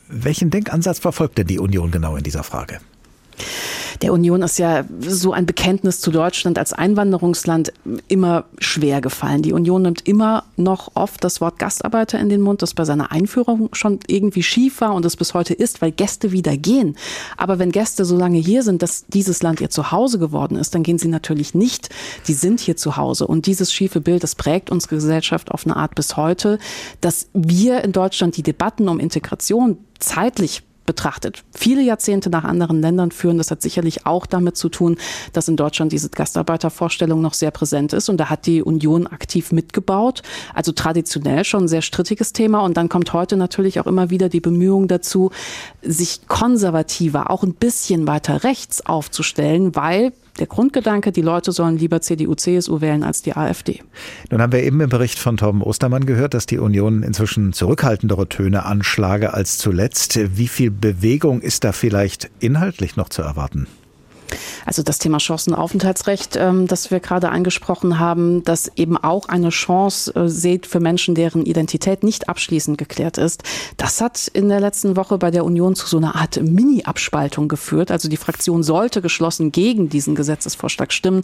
Welchen Denkansatz verfolgt denn die Union genau in dieser Frage? Der Union ist ja so ein Bekenntnis zu Deutschland als Einwanderungsland immer schwer gefallen. Die Union nimmt immer noch oft das Wort Gastarbeiter in den Mund, das bei seiner Einführung schon irgendwie schief war und es bis heute ist, weil Gäste wieder gehen. Aber wenn Gäste so lange hier sind, dass dieses Land ihr Zuhause geworden ist, dann gehen sie natürlich nicht. Die sind hier zu Hause. Und dieses schiefe Bild, das prägt unsere Gesellschaft auf eine Art bis heute, dass wir in Deutschland die Debatten um Integration zeitlich betrachtet. Viele Jahrzehnte nach anderen Ländern führen. Das hat sicherlich auch damit zu tun, dass in Deutschland diese Gastarbeitervorstellung noch sehr präsent ist. Und da hat die Union aktiv mitgebaut. Also traditionell schon ein sehr strittiges Thema. Und dann kommt heute natürlich auch immer wieder die Bemühung dazu, sich konservativer, auch ein bisschen weiter rechts aufzustellen, weil der Grundgedanke, die Leute sollen lieber CDU, CSU wählen als die AfD. Nun haben wir eben im Bericht von Torben Ostermann gehört, dass die Union inzwischen zurückhaltendere Töne anschlage als zuletzt. Wie viel Bewegung ist da vielleicht inhaltlich noch zu erwarten? Also das Thema Chancenaufenthaltsrecht, ähm, das wir gerade angesprochen haben, das eben auch eine Chance äh, sieht für Menschen, deren Identität nicht abschließend geklärt ist. Das hat in der letzten Woche bei der Union zu so einer Art Mini-Abspaltung geführt. Also die Fraktion sollte geschlossen gegen diesen Gesetzesvorschlag stimmen,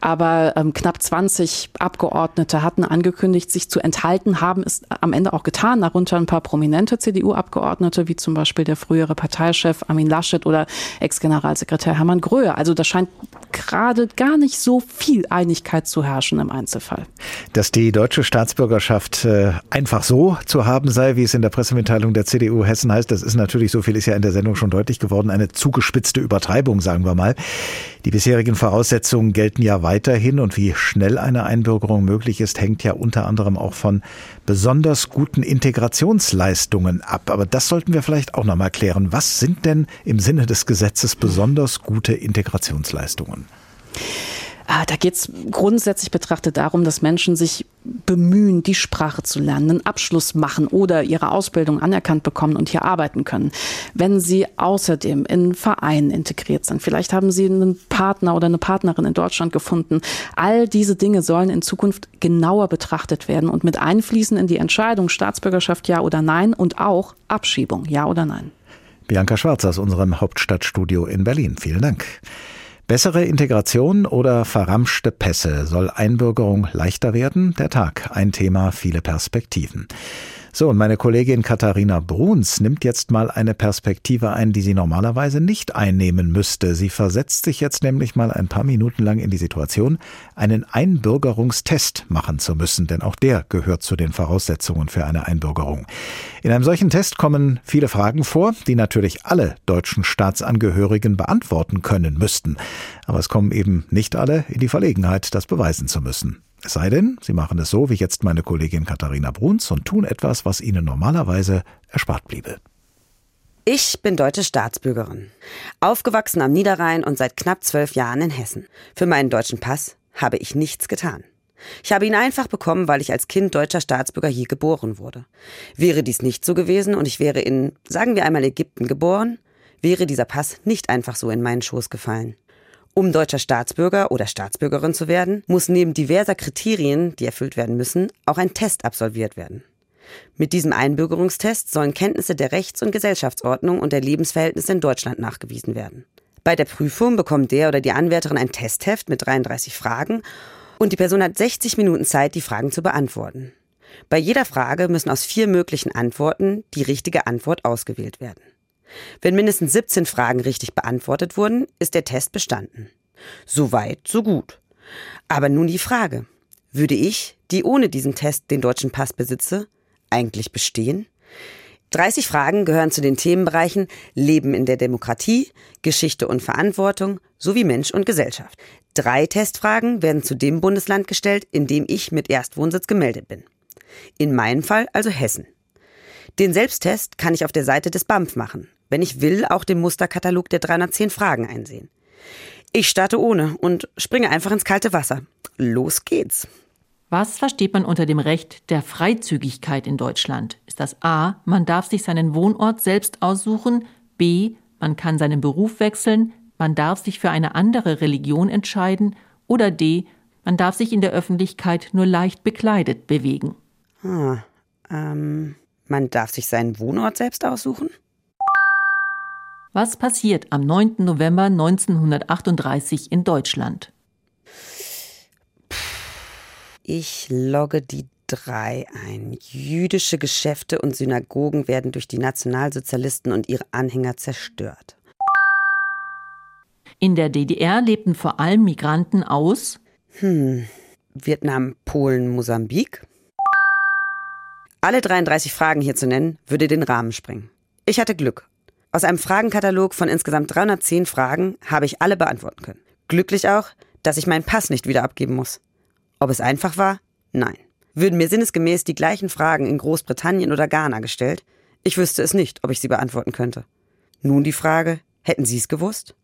aber ähm, knapp 20 Abgeordnete hatten angekündigt, sich zu enthalten, haben es am Ende auch getan, darunter ein paar prominente CDU-Abgeordnete, wie zum Beispiel der frühere Parteichef Armin Laschet oder Ex-Generalsekretär Hermann Gröhl. Höher. Also da scheint gerade gar nicht so viel Einigkeit zu herrschen im Einzelfall. Dass die deutsche Staatsbürgerschaft äh, einfach so zu haben sei, wie es in der Pressemitteilung der CDU Hessen heißt, das ist natürlich, so viel ist ja in der Sendung schon deutlich geworden, eine zugespitzte Übertreibung, sagen wir mal. Die bisherigen Voraussetzungen gelten ja weiterhin und wie schnell eine Einbürgerung möglich ist, hängt ja unter anderem auch von besonders guten Integrationsleistungen ab. Aber das sollten wir vielleicht auch noch mal klären. Was sind denn im Sinne des Gesetzes besonders gute Integrationsleistungen? Ah, da geht es grundsätzlich betrachtet darum, dass Menschen sich bemühen, die Sprache zu lernen, einen Abschluss machen oder ihre Ausbildung anerkannt bekommen und hier arbeiten können. Wenn sie außerdem in Vereinen integriert sind, vielleicht haben sie einen Partner oder eine Partnerin in Deutschland gefunden, all diese Dinge sollen in Zukunft genauer betrachtet werden und mit einfließen in die Entscheidung Staatsbürgerschaft ja oder nein und auch Abschiebung ja oder nein. Bianca Schwarz aus unserem Hauptstadtstudio in Berlin. Vielen Dank. Bessere Integration oder verramschte Pässe? Soll Einbürgerung leichter werden? Der Tag, ein Thema, viele Perspektiven. So, und meine Kollegin Katharina Bruns nimmt jetzt mal eine Perspektive ein, die sie normalerweise nicht einnehmen müsste. Sie versetzt sich jetzt nämlich mal ein paar Minuten lang in die Situation, einen Einbürgerungstest machen zu müssen, denn auch der gehört zu den Voraussetzungen für eine Einbürgerung. In einem solchen Test kommen viele Fragen vor, die natürlich alle deutschen Staatsangehörigen beantworten können müssten. Aber es kommen eben nicht alle in die Verlegenheit, das beweisen zu müssen. Es sei denn, Sie machen es so wie jetzt meine Kollegin Katharina Bruns und tun etwas, was Ihnen normalerweise erspart bliebe. Ich bin deutsche Staatsbürgerin, aufgewachsen am Niederrhein und seit knapp zwölf Jahren in Hessen. Für meinen deutschen Pass habe ich nichts getan. Ich habe ihn einfach bekommen, weil ich als Kind deutscher Staatsbürger hier geboren wurde. Wäre dies nicht so gewesen und ich wäre in, sagen wir einmal, Ägypten geboren, wäre dieser Pass nicht einfach so in meinen Schoß gefallen. Um deutscher Staatsbürger oder Staatsbürgerin zu werden, muss neben diverser Kriterien, die erfüllt werden müssen, auch ein Test absolviert werden. Mit diesem Einbürgerungstest sollen Kenntnisse der Rechts- und Gesellschaftsordnung und der Lebensverhältnisse in Deutschland nachgewiesen werden. Bei der Prüfung bekommt der oder die Anwärterin ein Testheft mit 33 Fragen und die Person hat 60 Minuten Zeit, die Fragen zu beantworten. Bei jeder Frage müssen aus vier möglichen Antworten die richtige Antwort ausgewählt werden. Wenn mindestens 17 Fragen richtig beantwortet wurden, ist der Test bestanden. So weit, so gut. Aber nun die Frage. Würde ich, die ohne diesen Test den deutschen Pass besitze, eigentlich bestehen? 30 Fragen gehören zu den Themenbereichen Leben in der Demokratie, Geschichte und Verantwortung sowie Mensch und Gesellschaft. Drei Testfragen werden zu dem Bundesland gestellt, in dem ich mit Erstwohnsitz gemeldet bin. In meinem Fall also Hessen. Den Selbsttest kann ich auf der Seite des BAMF machen wenn ich will, auch den Musterkatalog der 310 Fragen einsehen. Ich starte ohne und springe einfach ins kalte Wasser. Los geht's. Was versteht man unter dem Recht der Freizügigkeit in Deutschland? Ist das A, man darf sich seinen Wohnort selbst aussuchen, B, man kann seinen Beruf wechseln, man darf sich für eine andere Religion entscheiden oder D, man darf sich in der Öffentlichkeit nur leicht bekleidet bewegen. Ah, ähm, man darf sich seinen Wohnort selbst aussuchen? Was passiert am 9. November 1938 in Deutschland? Ich logge die drei ein. Jüdische Geschäfte und Synagogen werden durch die Nationalsozialisten und ihre Anhänger zerstört. In der DDR lebten vor allem Migranten aus hm, Vietnam, Polen, Mosambik. Alle 33 Fragen hier zu nennen, würde den Rahmen sprengen. Ich hatte Glück. Aus einem Fragenkatalog von insgesamt 310 Fragen habe ich alle beantworten können. Glücklich auch, dass ich meinen Pass nicht wieder abgeben muss. Ob es einfach war? Nein. Würden mir sinnesgemäß die gleichen Fragen in Großbritannien oder Ghana gestellt? Ich wüsste es nicht, ob ich sie beantworten könnte. Nun die Frage, hätten Sie es gewusst?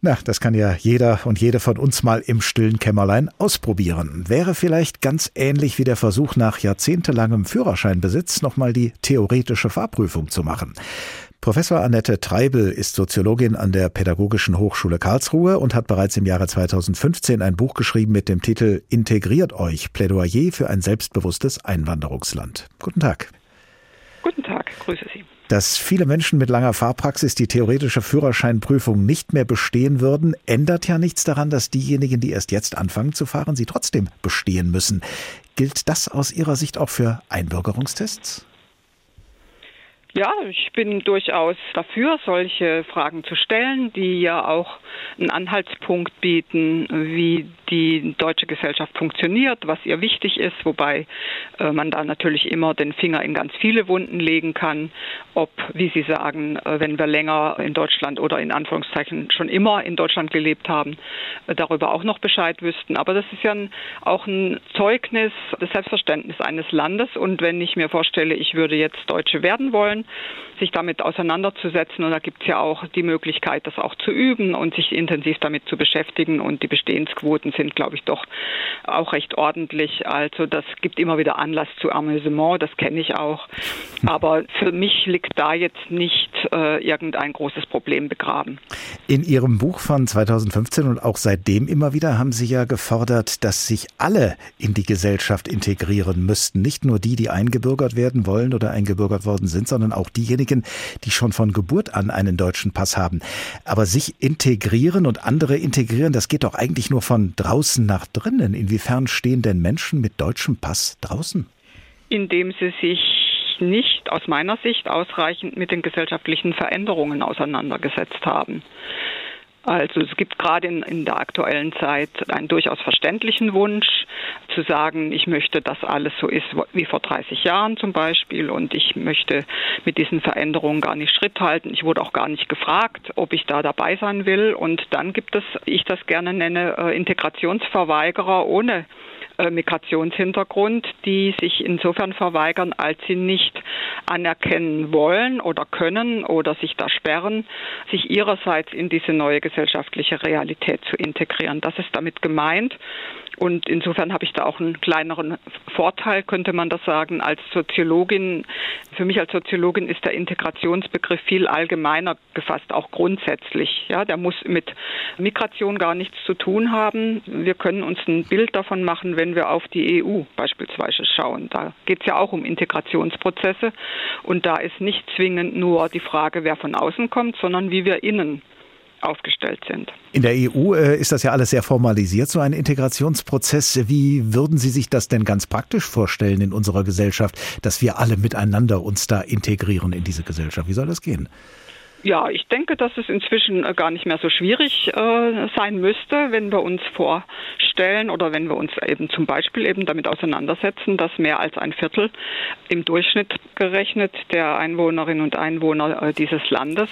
Na, das kann ja jeder und jede von uns mal im stillen Kämmerlein ausprobieren. Wäre vielleicht ganz ähnlich wie der Versuch nach jahrzehntelangem Führerscheinbesitz nochmal die theoretische Fahrprüfung zu machen. Professor Annette Treibel ist Soziologin an der Pädagogischen Hochschule Karlsruhe und hat bereits im Jahre 2015 ein Buch geschrieben mit dem Titel Integriert euch, Plädoyer für ein selbstbewusstes Einwanderungsland. Guten Tag. Guten Tag, grüße Sie dass viele Menschen mit langer Fahrpraxis die theoretische Führerscheinprüfung nicht mehr bestehen würden, ändert ja nichts daran, dass diejenigen, die erst jetzt anfangen zu fahren, sie trotzdem bestehen müssen. Gilt das aus Ihrer Sicht auch für Einbürgerungstests? Ja, ich bin durchaus dafür, solche Fragen zu stellen, die ja auch einen Anhaltspunkt bieten, wie die deutsche Gesellschaft funktioniert, was ihr wichtig ist, wobei äh, man da natürlich immer den Finger in ganz viele Wunden legen kann, ob, wie Sie sagen, äh, wenn wir länger in Deutschland oder in Anführungszeichen schon immer in Deutschland gelebt haben, äh, darüber auch noch Bescheid wüssten. Aber das ist ja auch ein Zeugnis des Selbstverständnisses eines Landes. Und wenn ich mir vorstelle, ich würde jetzt Deutsche werden wollen, sich damit auseinanderzusetzen. Und da gibt es ja auch die Möglichkeit, das auch zu üben und sich intensiv damit zu beschäftigen. Und die Bestehensquoten sind, glaube ich, doch auch recht ordentlich. Also das gibt immer wieder Anlass zu Amüsement, das kenne ich auch. Aber für mich liegt da jetzt nicht äh, irgendein großes Problem begraben. In Ihrem Buch von 2015 und auch seitdem immer wieder haben Sie ja gefordert, dass sich alle in die Gesellschaft integrieren müssten. Nicht nur die, die eingebürgert werden wollen oder eingebürgert worden sind, sondern auch diejenigen, die schon von Geburt an einen deutschen Pass haben. Aber sich integrieren und andere integrieren, das geht doch eigentlich nur von draußen nach drinnen. Inwiefern stehen denn Menschen mit deutschem Pass draußen? Indem sie sich nicht aus meiner Sicht ausreichend mit den gesellschaftlichen Veränderungen auseinandergesetzt haben. Also es gibt gerade in, in, der aktuellen Zeit einen durchaus verständlichen Wunsch zu sagen, ich möchte, dass alles so ist wie vor 30 Jahren zum Beispiel und ich möchte mit diesen Veränderungen gar nicht Schritt halten. Ich wurde auch gar nicht gefragt, ob ich da dabei sein will. Und dann gibt es, wie ich das gerne nenne, äh, Integrationsverweigerer ohne Migrationshintergrund, die sich insofern verweigern, als sie nicht anerkennen wollen oder können oder sich da sperren, sich ihrerseits in diese neue gesellschaftliche Realität zu integrieren. Das ist damit gemeint. Und insofern habe ich da auch einen kleineren Vorteil, könnte man das sagen, als Soziologin. Für mich als Soziologin ist der Integrationsbegriff viel allgemeiner gefasst, auch grundsätzlich. Ja, der muss mit Migration gar nichts zu tun haben. Wir können uns ein Bild davon machen, wenn wir auf die EU beispielsweise schauen. Da geht es ja auch um Integrationsprozesse. Und da ist nicht zwingend nur die Frage, wer von außen kommt, sondern wie wir innen aufgestellt sind. In der EU äh, ist das ja alles sehr formalisiert, so ein Integrationsprozess. Wie würden Sie sich das denn ganz praktisch vorstellen in unserer Gesellschaft, dass wir alle miteinander uns da integrieren in diese Gesellschaft? Wie soll das gehen? Ja, ich denke, dass es inzwischen äh, gar nicht mehr so schwierig äh, sein müsste, wenn wir uns vorstellen oder wenn wir uns eben zum Beispiel eben damit auseinandersetzen, dass mehr als ein Viertel im Durchschnitt gerechnet der Einwohnerinnen und Einwohner äh, dieses Landes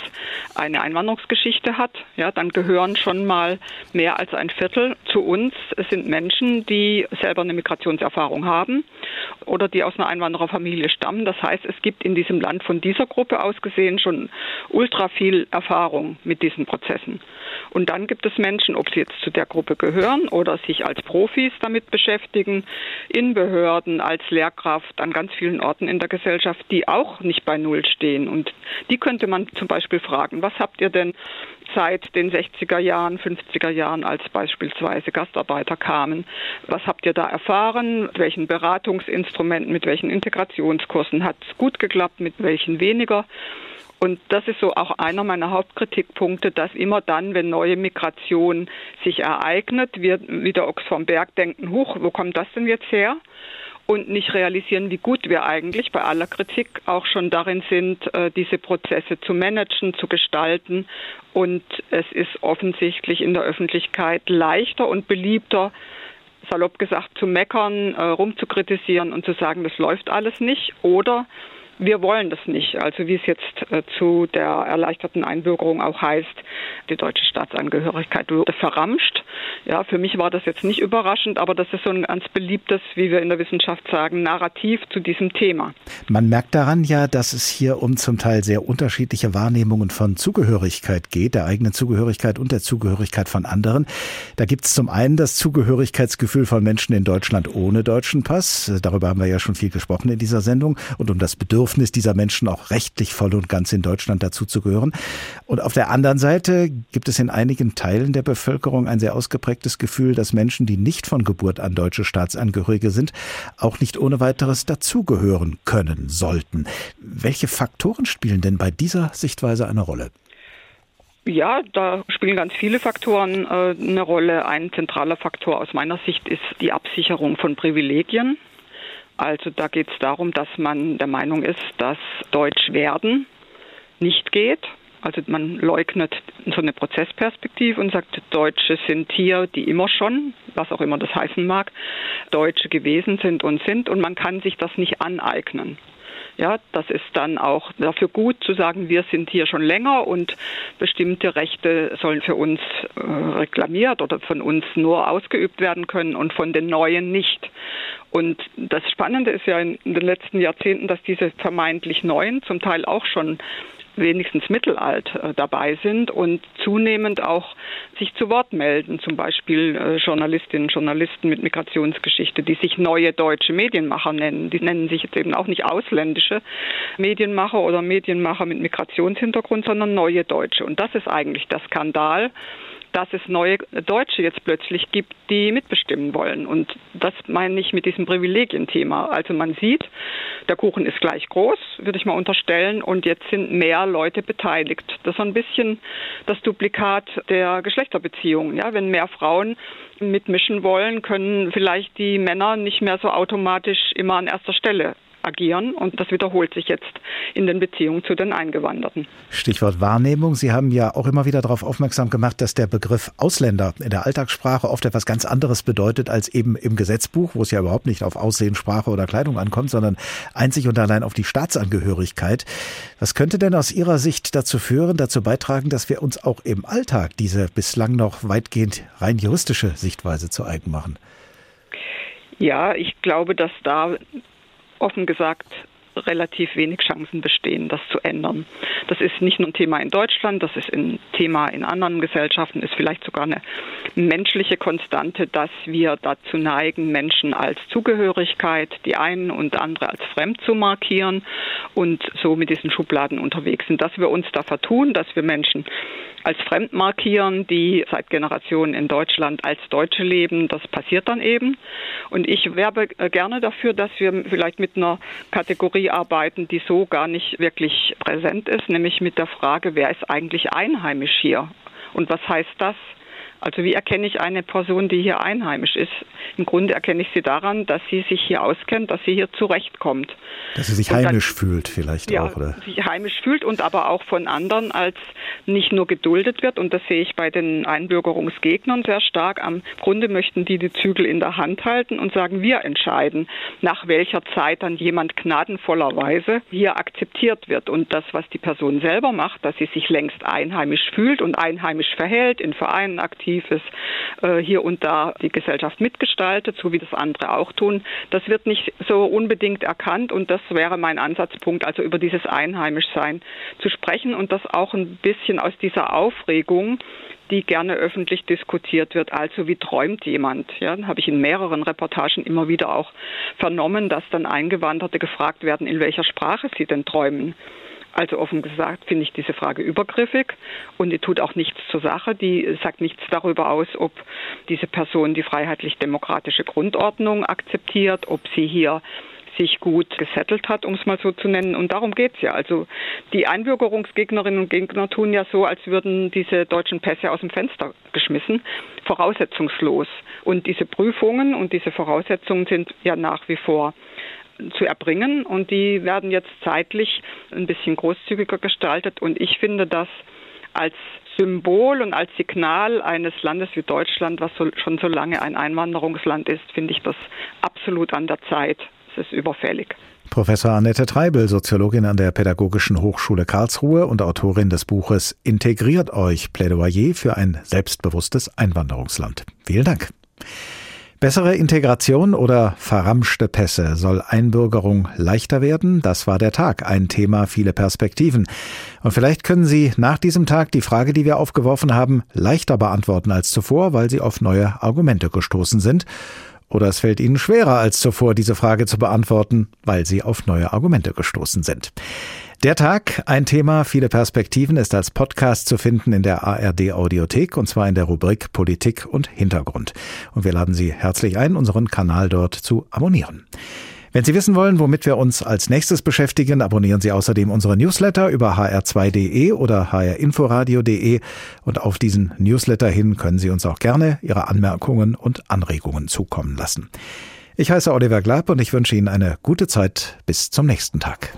eine Einwanderungsgeschichte hat. Ja, dann gehören schon mal mehr als ein Viertel zu uns. Es sind Menschen, die selber eine Migrationserfahrung haben oder die aus einer Einwandererfamilie stammen. Das heißt, es gibt in diesem Land von dieser Gruppe aus gesehen schon ultra viel Erfahrung mit diesen Prozessen. Und dann gibt es Menschen, ob sie jetzt zu der Gruppe gehören oder sich als Profis damit beschäftigen, in Behörden, als Lehrkraft, an ganz vielen Orten in der Gesellschaft, die auch nicht bei Null stehen. Und die könnte man zum Beispiel fragen, was habt ihr denn seit den 60er Jahren, 50er Jahren, als beispielsweise Gastarbeiter kamen. Was habt ihr da erfahren? Mit welchen Beratungsinstrumenten, mit welchen Integrationskursen hat es gut geklappt, mit welchen weniger? Und das ist so auch einer meiner Hauptkritikpunkte, dass immer dann, wenn neue Migration sich ereignet, wir wie der Ochs vom Berg denken, huch, wo kommt das denn jetzt her? und nicht realisieren, wie gut wir eigentlich bei aller Kritik auch schon darin sind, äh, diese Prozesse zu managen, zu gestalten. Und es ist offensichtlich in der Öffentlichkeit leichter und beliebter, salopp gesagt, zu meckern, äh, rumzukritisieren und zu sagen, das läuft alles nicht. Oder wir wollen das nicht. Also wie es jetzt äh, zu der erleichterten Einbürgerung auch heißt, die deutsche Staatsangehörigkeit wurde verramscht. Ja, für mich war das jetzt nicht überraschend, aber das ist so ein ganz beliebtes, wie wir in der Wissenschaft sagen, Narrativ zu diesem Thema. Man merkt daran ja, dass es hier um zum Teil sehr unterschiedliche Wahrnehmungen von Zugehörigkeit geht, der eigenen Zugehörigkeit und der Zugehörigkeit von anderen. Da gibt es zum einen das Zugehörigkeitsgefühl von Menschen in Deutschland ohne deutschen Pass. Darüber haben wir ja schon viel gesprochen in dieser Sendung und um das Bedürfnis dieser Menschen auch rechtlich voll und ganz in Deutschland dazuzugehören. Und auf der anderen Seite gibt es in einigen Teilen der Bevölkerung ein sehr ausgeprägtes Gefühl, dass Menschen, die nicht von Geburt an deutsche Staatsangehörige sind, auch nicht ohne weiteres dazugehören können sollten. Welche Faktoren spielen denn bei dieser Sichtweise eine Rolle? Ja, da spielen ganz viele Faktoren äh, eine Rolle. Ein zentraler Faktor aus meiner Sicht ist die Absicherung von Privilegien Also da geht es darum, dass man der Meinung ist, dass Deutsch werden nicht geht. Also man leugnet so eine Prozessperspektive und sagt, Deutsche sind hier, die immer schon, was auch immer das heißen mag, Deutsche gewesen sind und sind und man kann sich das nicht aneignen. Ja, das ist dann auch dafür gut zu sagen, wir sind hier schon länger und bestimmte Rechte sollen für uns äh, reklamiert oder von uns nur ausgeübt werden können und von den Neuen nicht. Und das Spannende ist ja in den letzten Jahrzehnten, dass diese vermeintlich Neuen zum Teil auch schon wenigstens mittelalt äh, dabei sind und zunehmend auch sich zu Wort melden, zum Beispiel äh, Journalistinnen und Journalisten mit Migrationsgeschichte, die sich neue deutsche Medienmacher nennen. Die nennen sich jetzt eben auch nicht ausländische Medienmacher oder Medienmacher mit Migrationshintergrund, sondern neue Deutsche. Und das ist eigentlich der Skandal, dass es neue Deutsche jetzt plötzlich gibt, die mitbestimmen wollen. Und das meine ich mit diesem Privilegienthema. Also man sieht, der Kuchen ist gleich groß, würde ich mal unterstellen, und jetzt sind mehr Leute beteiligt. Das ist ein bisschen das Duplikat der Geschlechterbeziehungen. Ja, wenn mehr Frauen mitmischen wollen, können vielleicht die Männer nicht mehr so automatisch immer an erster Stelle agieren. Und das wiederholt sich jetzt in den Beziehungen zu den Eingewanderten. Stichwort Wahrnehmung. Sie haben ja auch immer wieder darauf aufmerksam gemacht, dass der Begriff Ausländer in der Alltagssprache oft etwas ganz anderes bedeutet als eben im Gesetzbuch, wo es ja überhaupt nicht auf Aussehen, Sprache oder Kleidung ankommt, sondern einzig und allein auf die Staatsangehörigkeit. Was könnte denn aus Ihrer Sicht dazu führen, dazu beitragen, dass wir uns auch im Alltag diese bislang noch weitgehend rein juristische Sichtweise zu eigen machen? Ja, ich glaube, dass da offen gesagt relativ wenig Chancen bestehen, das zu ändern. Das ist nicht nur ein Thema in Deutschland, das ist ein Thema in anderen Gesellschaften, ist vielleicht sogar eine menschliche Konstante, dass wir dazu neigen, Menschen als Zugehörigkeit, die einen und andere als fremd zu markieren und so mit diesen Schubladen unterwegs sind. Dass wir uns da vertun, dass wir Menschen als fremd markieren, die seit Generationen in Deutschland als Deutsche leben, das passiert dann eben. Und ich werbe gerne dafür, dass wir vielleicht mit einer Kategorie arbeiten, die so gar nicht wirklich präsent ist, nämlich mit der Frage, wer ist eigentlich einheimisch hier? Und was heißt das? Also wie erkenne ich eine Person, die hier einheimisch ist? Im Grunde erkenne ich sie daran, dass sie sich hier auskennt, dass sie hier zurechtkommt. Dass sie sich dann, heimisch fühlt vielleicht ja, auch, oder? sich heimisch fühlt und aber auch von anderen als nicht nur geduldet wird. Und das sehe ich bei den Einbürgerungsgegnern sehr stark. Am Grunde möchten die die Zügel in der Hand halten und sagen, wir entscheiden, nach welcher Zeit dann jemand gnadenvollerweise hier akzeptiert wird. Und das, was die Person selber macht, dass sie sich längst einheimisch fühlt und einheimisch verhält, in Vereinen aktiv aktiv äh, hier und da die Gesellschaft mitgestaltet, so wie das andere auch tun. Das wird nicht so unbedingt erkannt und das wäre mein Ansatzpunkt, also über dieses Einheimischsein zu sprechen und das auch ein bisschen aus dieser Aufregung die gerne öffentlich diskutiert wird. Also wie träumt jemand? Ja, habe ich in mehreren Reportagen immer wieder auch vernommen, dass dann Eingewanderte gefragt werden, in welcher Sprache sie denn träumen. Also offen gesagt finde ich diese Frage übergriffig und die tut auch nichts zur Sache. Die sagt nichts darüber aus, ob diese Person die freiheitlich-demokratische Grundordnung akzeptiert, ob sie hier sich gut gesettelt hat, um es mal so zu nennen. Und darum geht es ja. Also die Einbürgerungsgegnerinnen und Gegner tun ja so, als würden diese deutschen Pässe aus dem Fenster geschmissen, voraussetzungslos. Und diese Prüfungen und diese Voraussetzungen sind ja nach wie vor zu erbringen und die werden jetzt zeitlich ein bisschen großzügiger gestaltet und ich finde das als Symbol und als Signal eines Landes wie Deutschland, was so, schon so lange ein Einwanderungsland ist, finde ich das absolut an der Zeit. Es ist überfällig. Professor Annette Treibel, Soziologin an der Pädagogischen Hochschule Karlsruhe und Autorin des Buches Integriert euch Plädoyer für ein selbstbewusstes Einwanderungsland. Vielen Dank. Bessere Integration oder verramschte Pässe? Soll Einbürgerung leichter werden? Das war der Tag, ein Thema, viele Perspektiven. Und vielleicht können Sie nach diesem Tag die Frage, die wir aufgeworfen haben, leichter beantworten als zuvor, weil Sie auf neue Argumente gestoßen sind. Oder es fällt Ihnen schwerer als zuvor, diese Frage zu beantworten, weil Sie auf neue Argumente gestoßen sind. Der Tag, ein Thema, viele Perspektiven, ist als Podcast zu finden in der ARD Audiothek und zwar in der Rubrik Politik und Hintergrund. Und wir laden Sie herzlich ein, unseren Kanal dort zu abonnieren. Wenn Sie wissen wollen, womit wir uns als nächstes beschäftigen, abonnieren Sie außerdem unsere Newsletter über hr2.de oder hrinforadio.de und auf diesen Newsletter hin können Sie uns auch gerne Ihre Anmerkungen und Anregungen zukommen lassen. Ich heiße Oliver Glab und ich wünsche Ihnen eine gute Zeit bis zum nächsten Tag.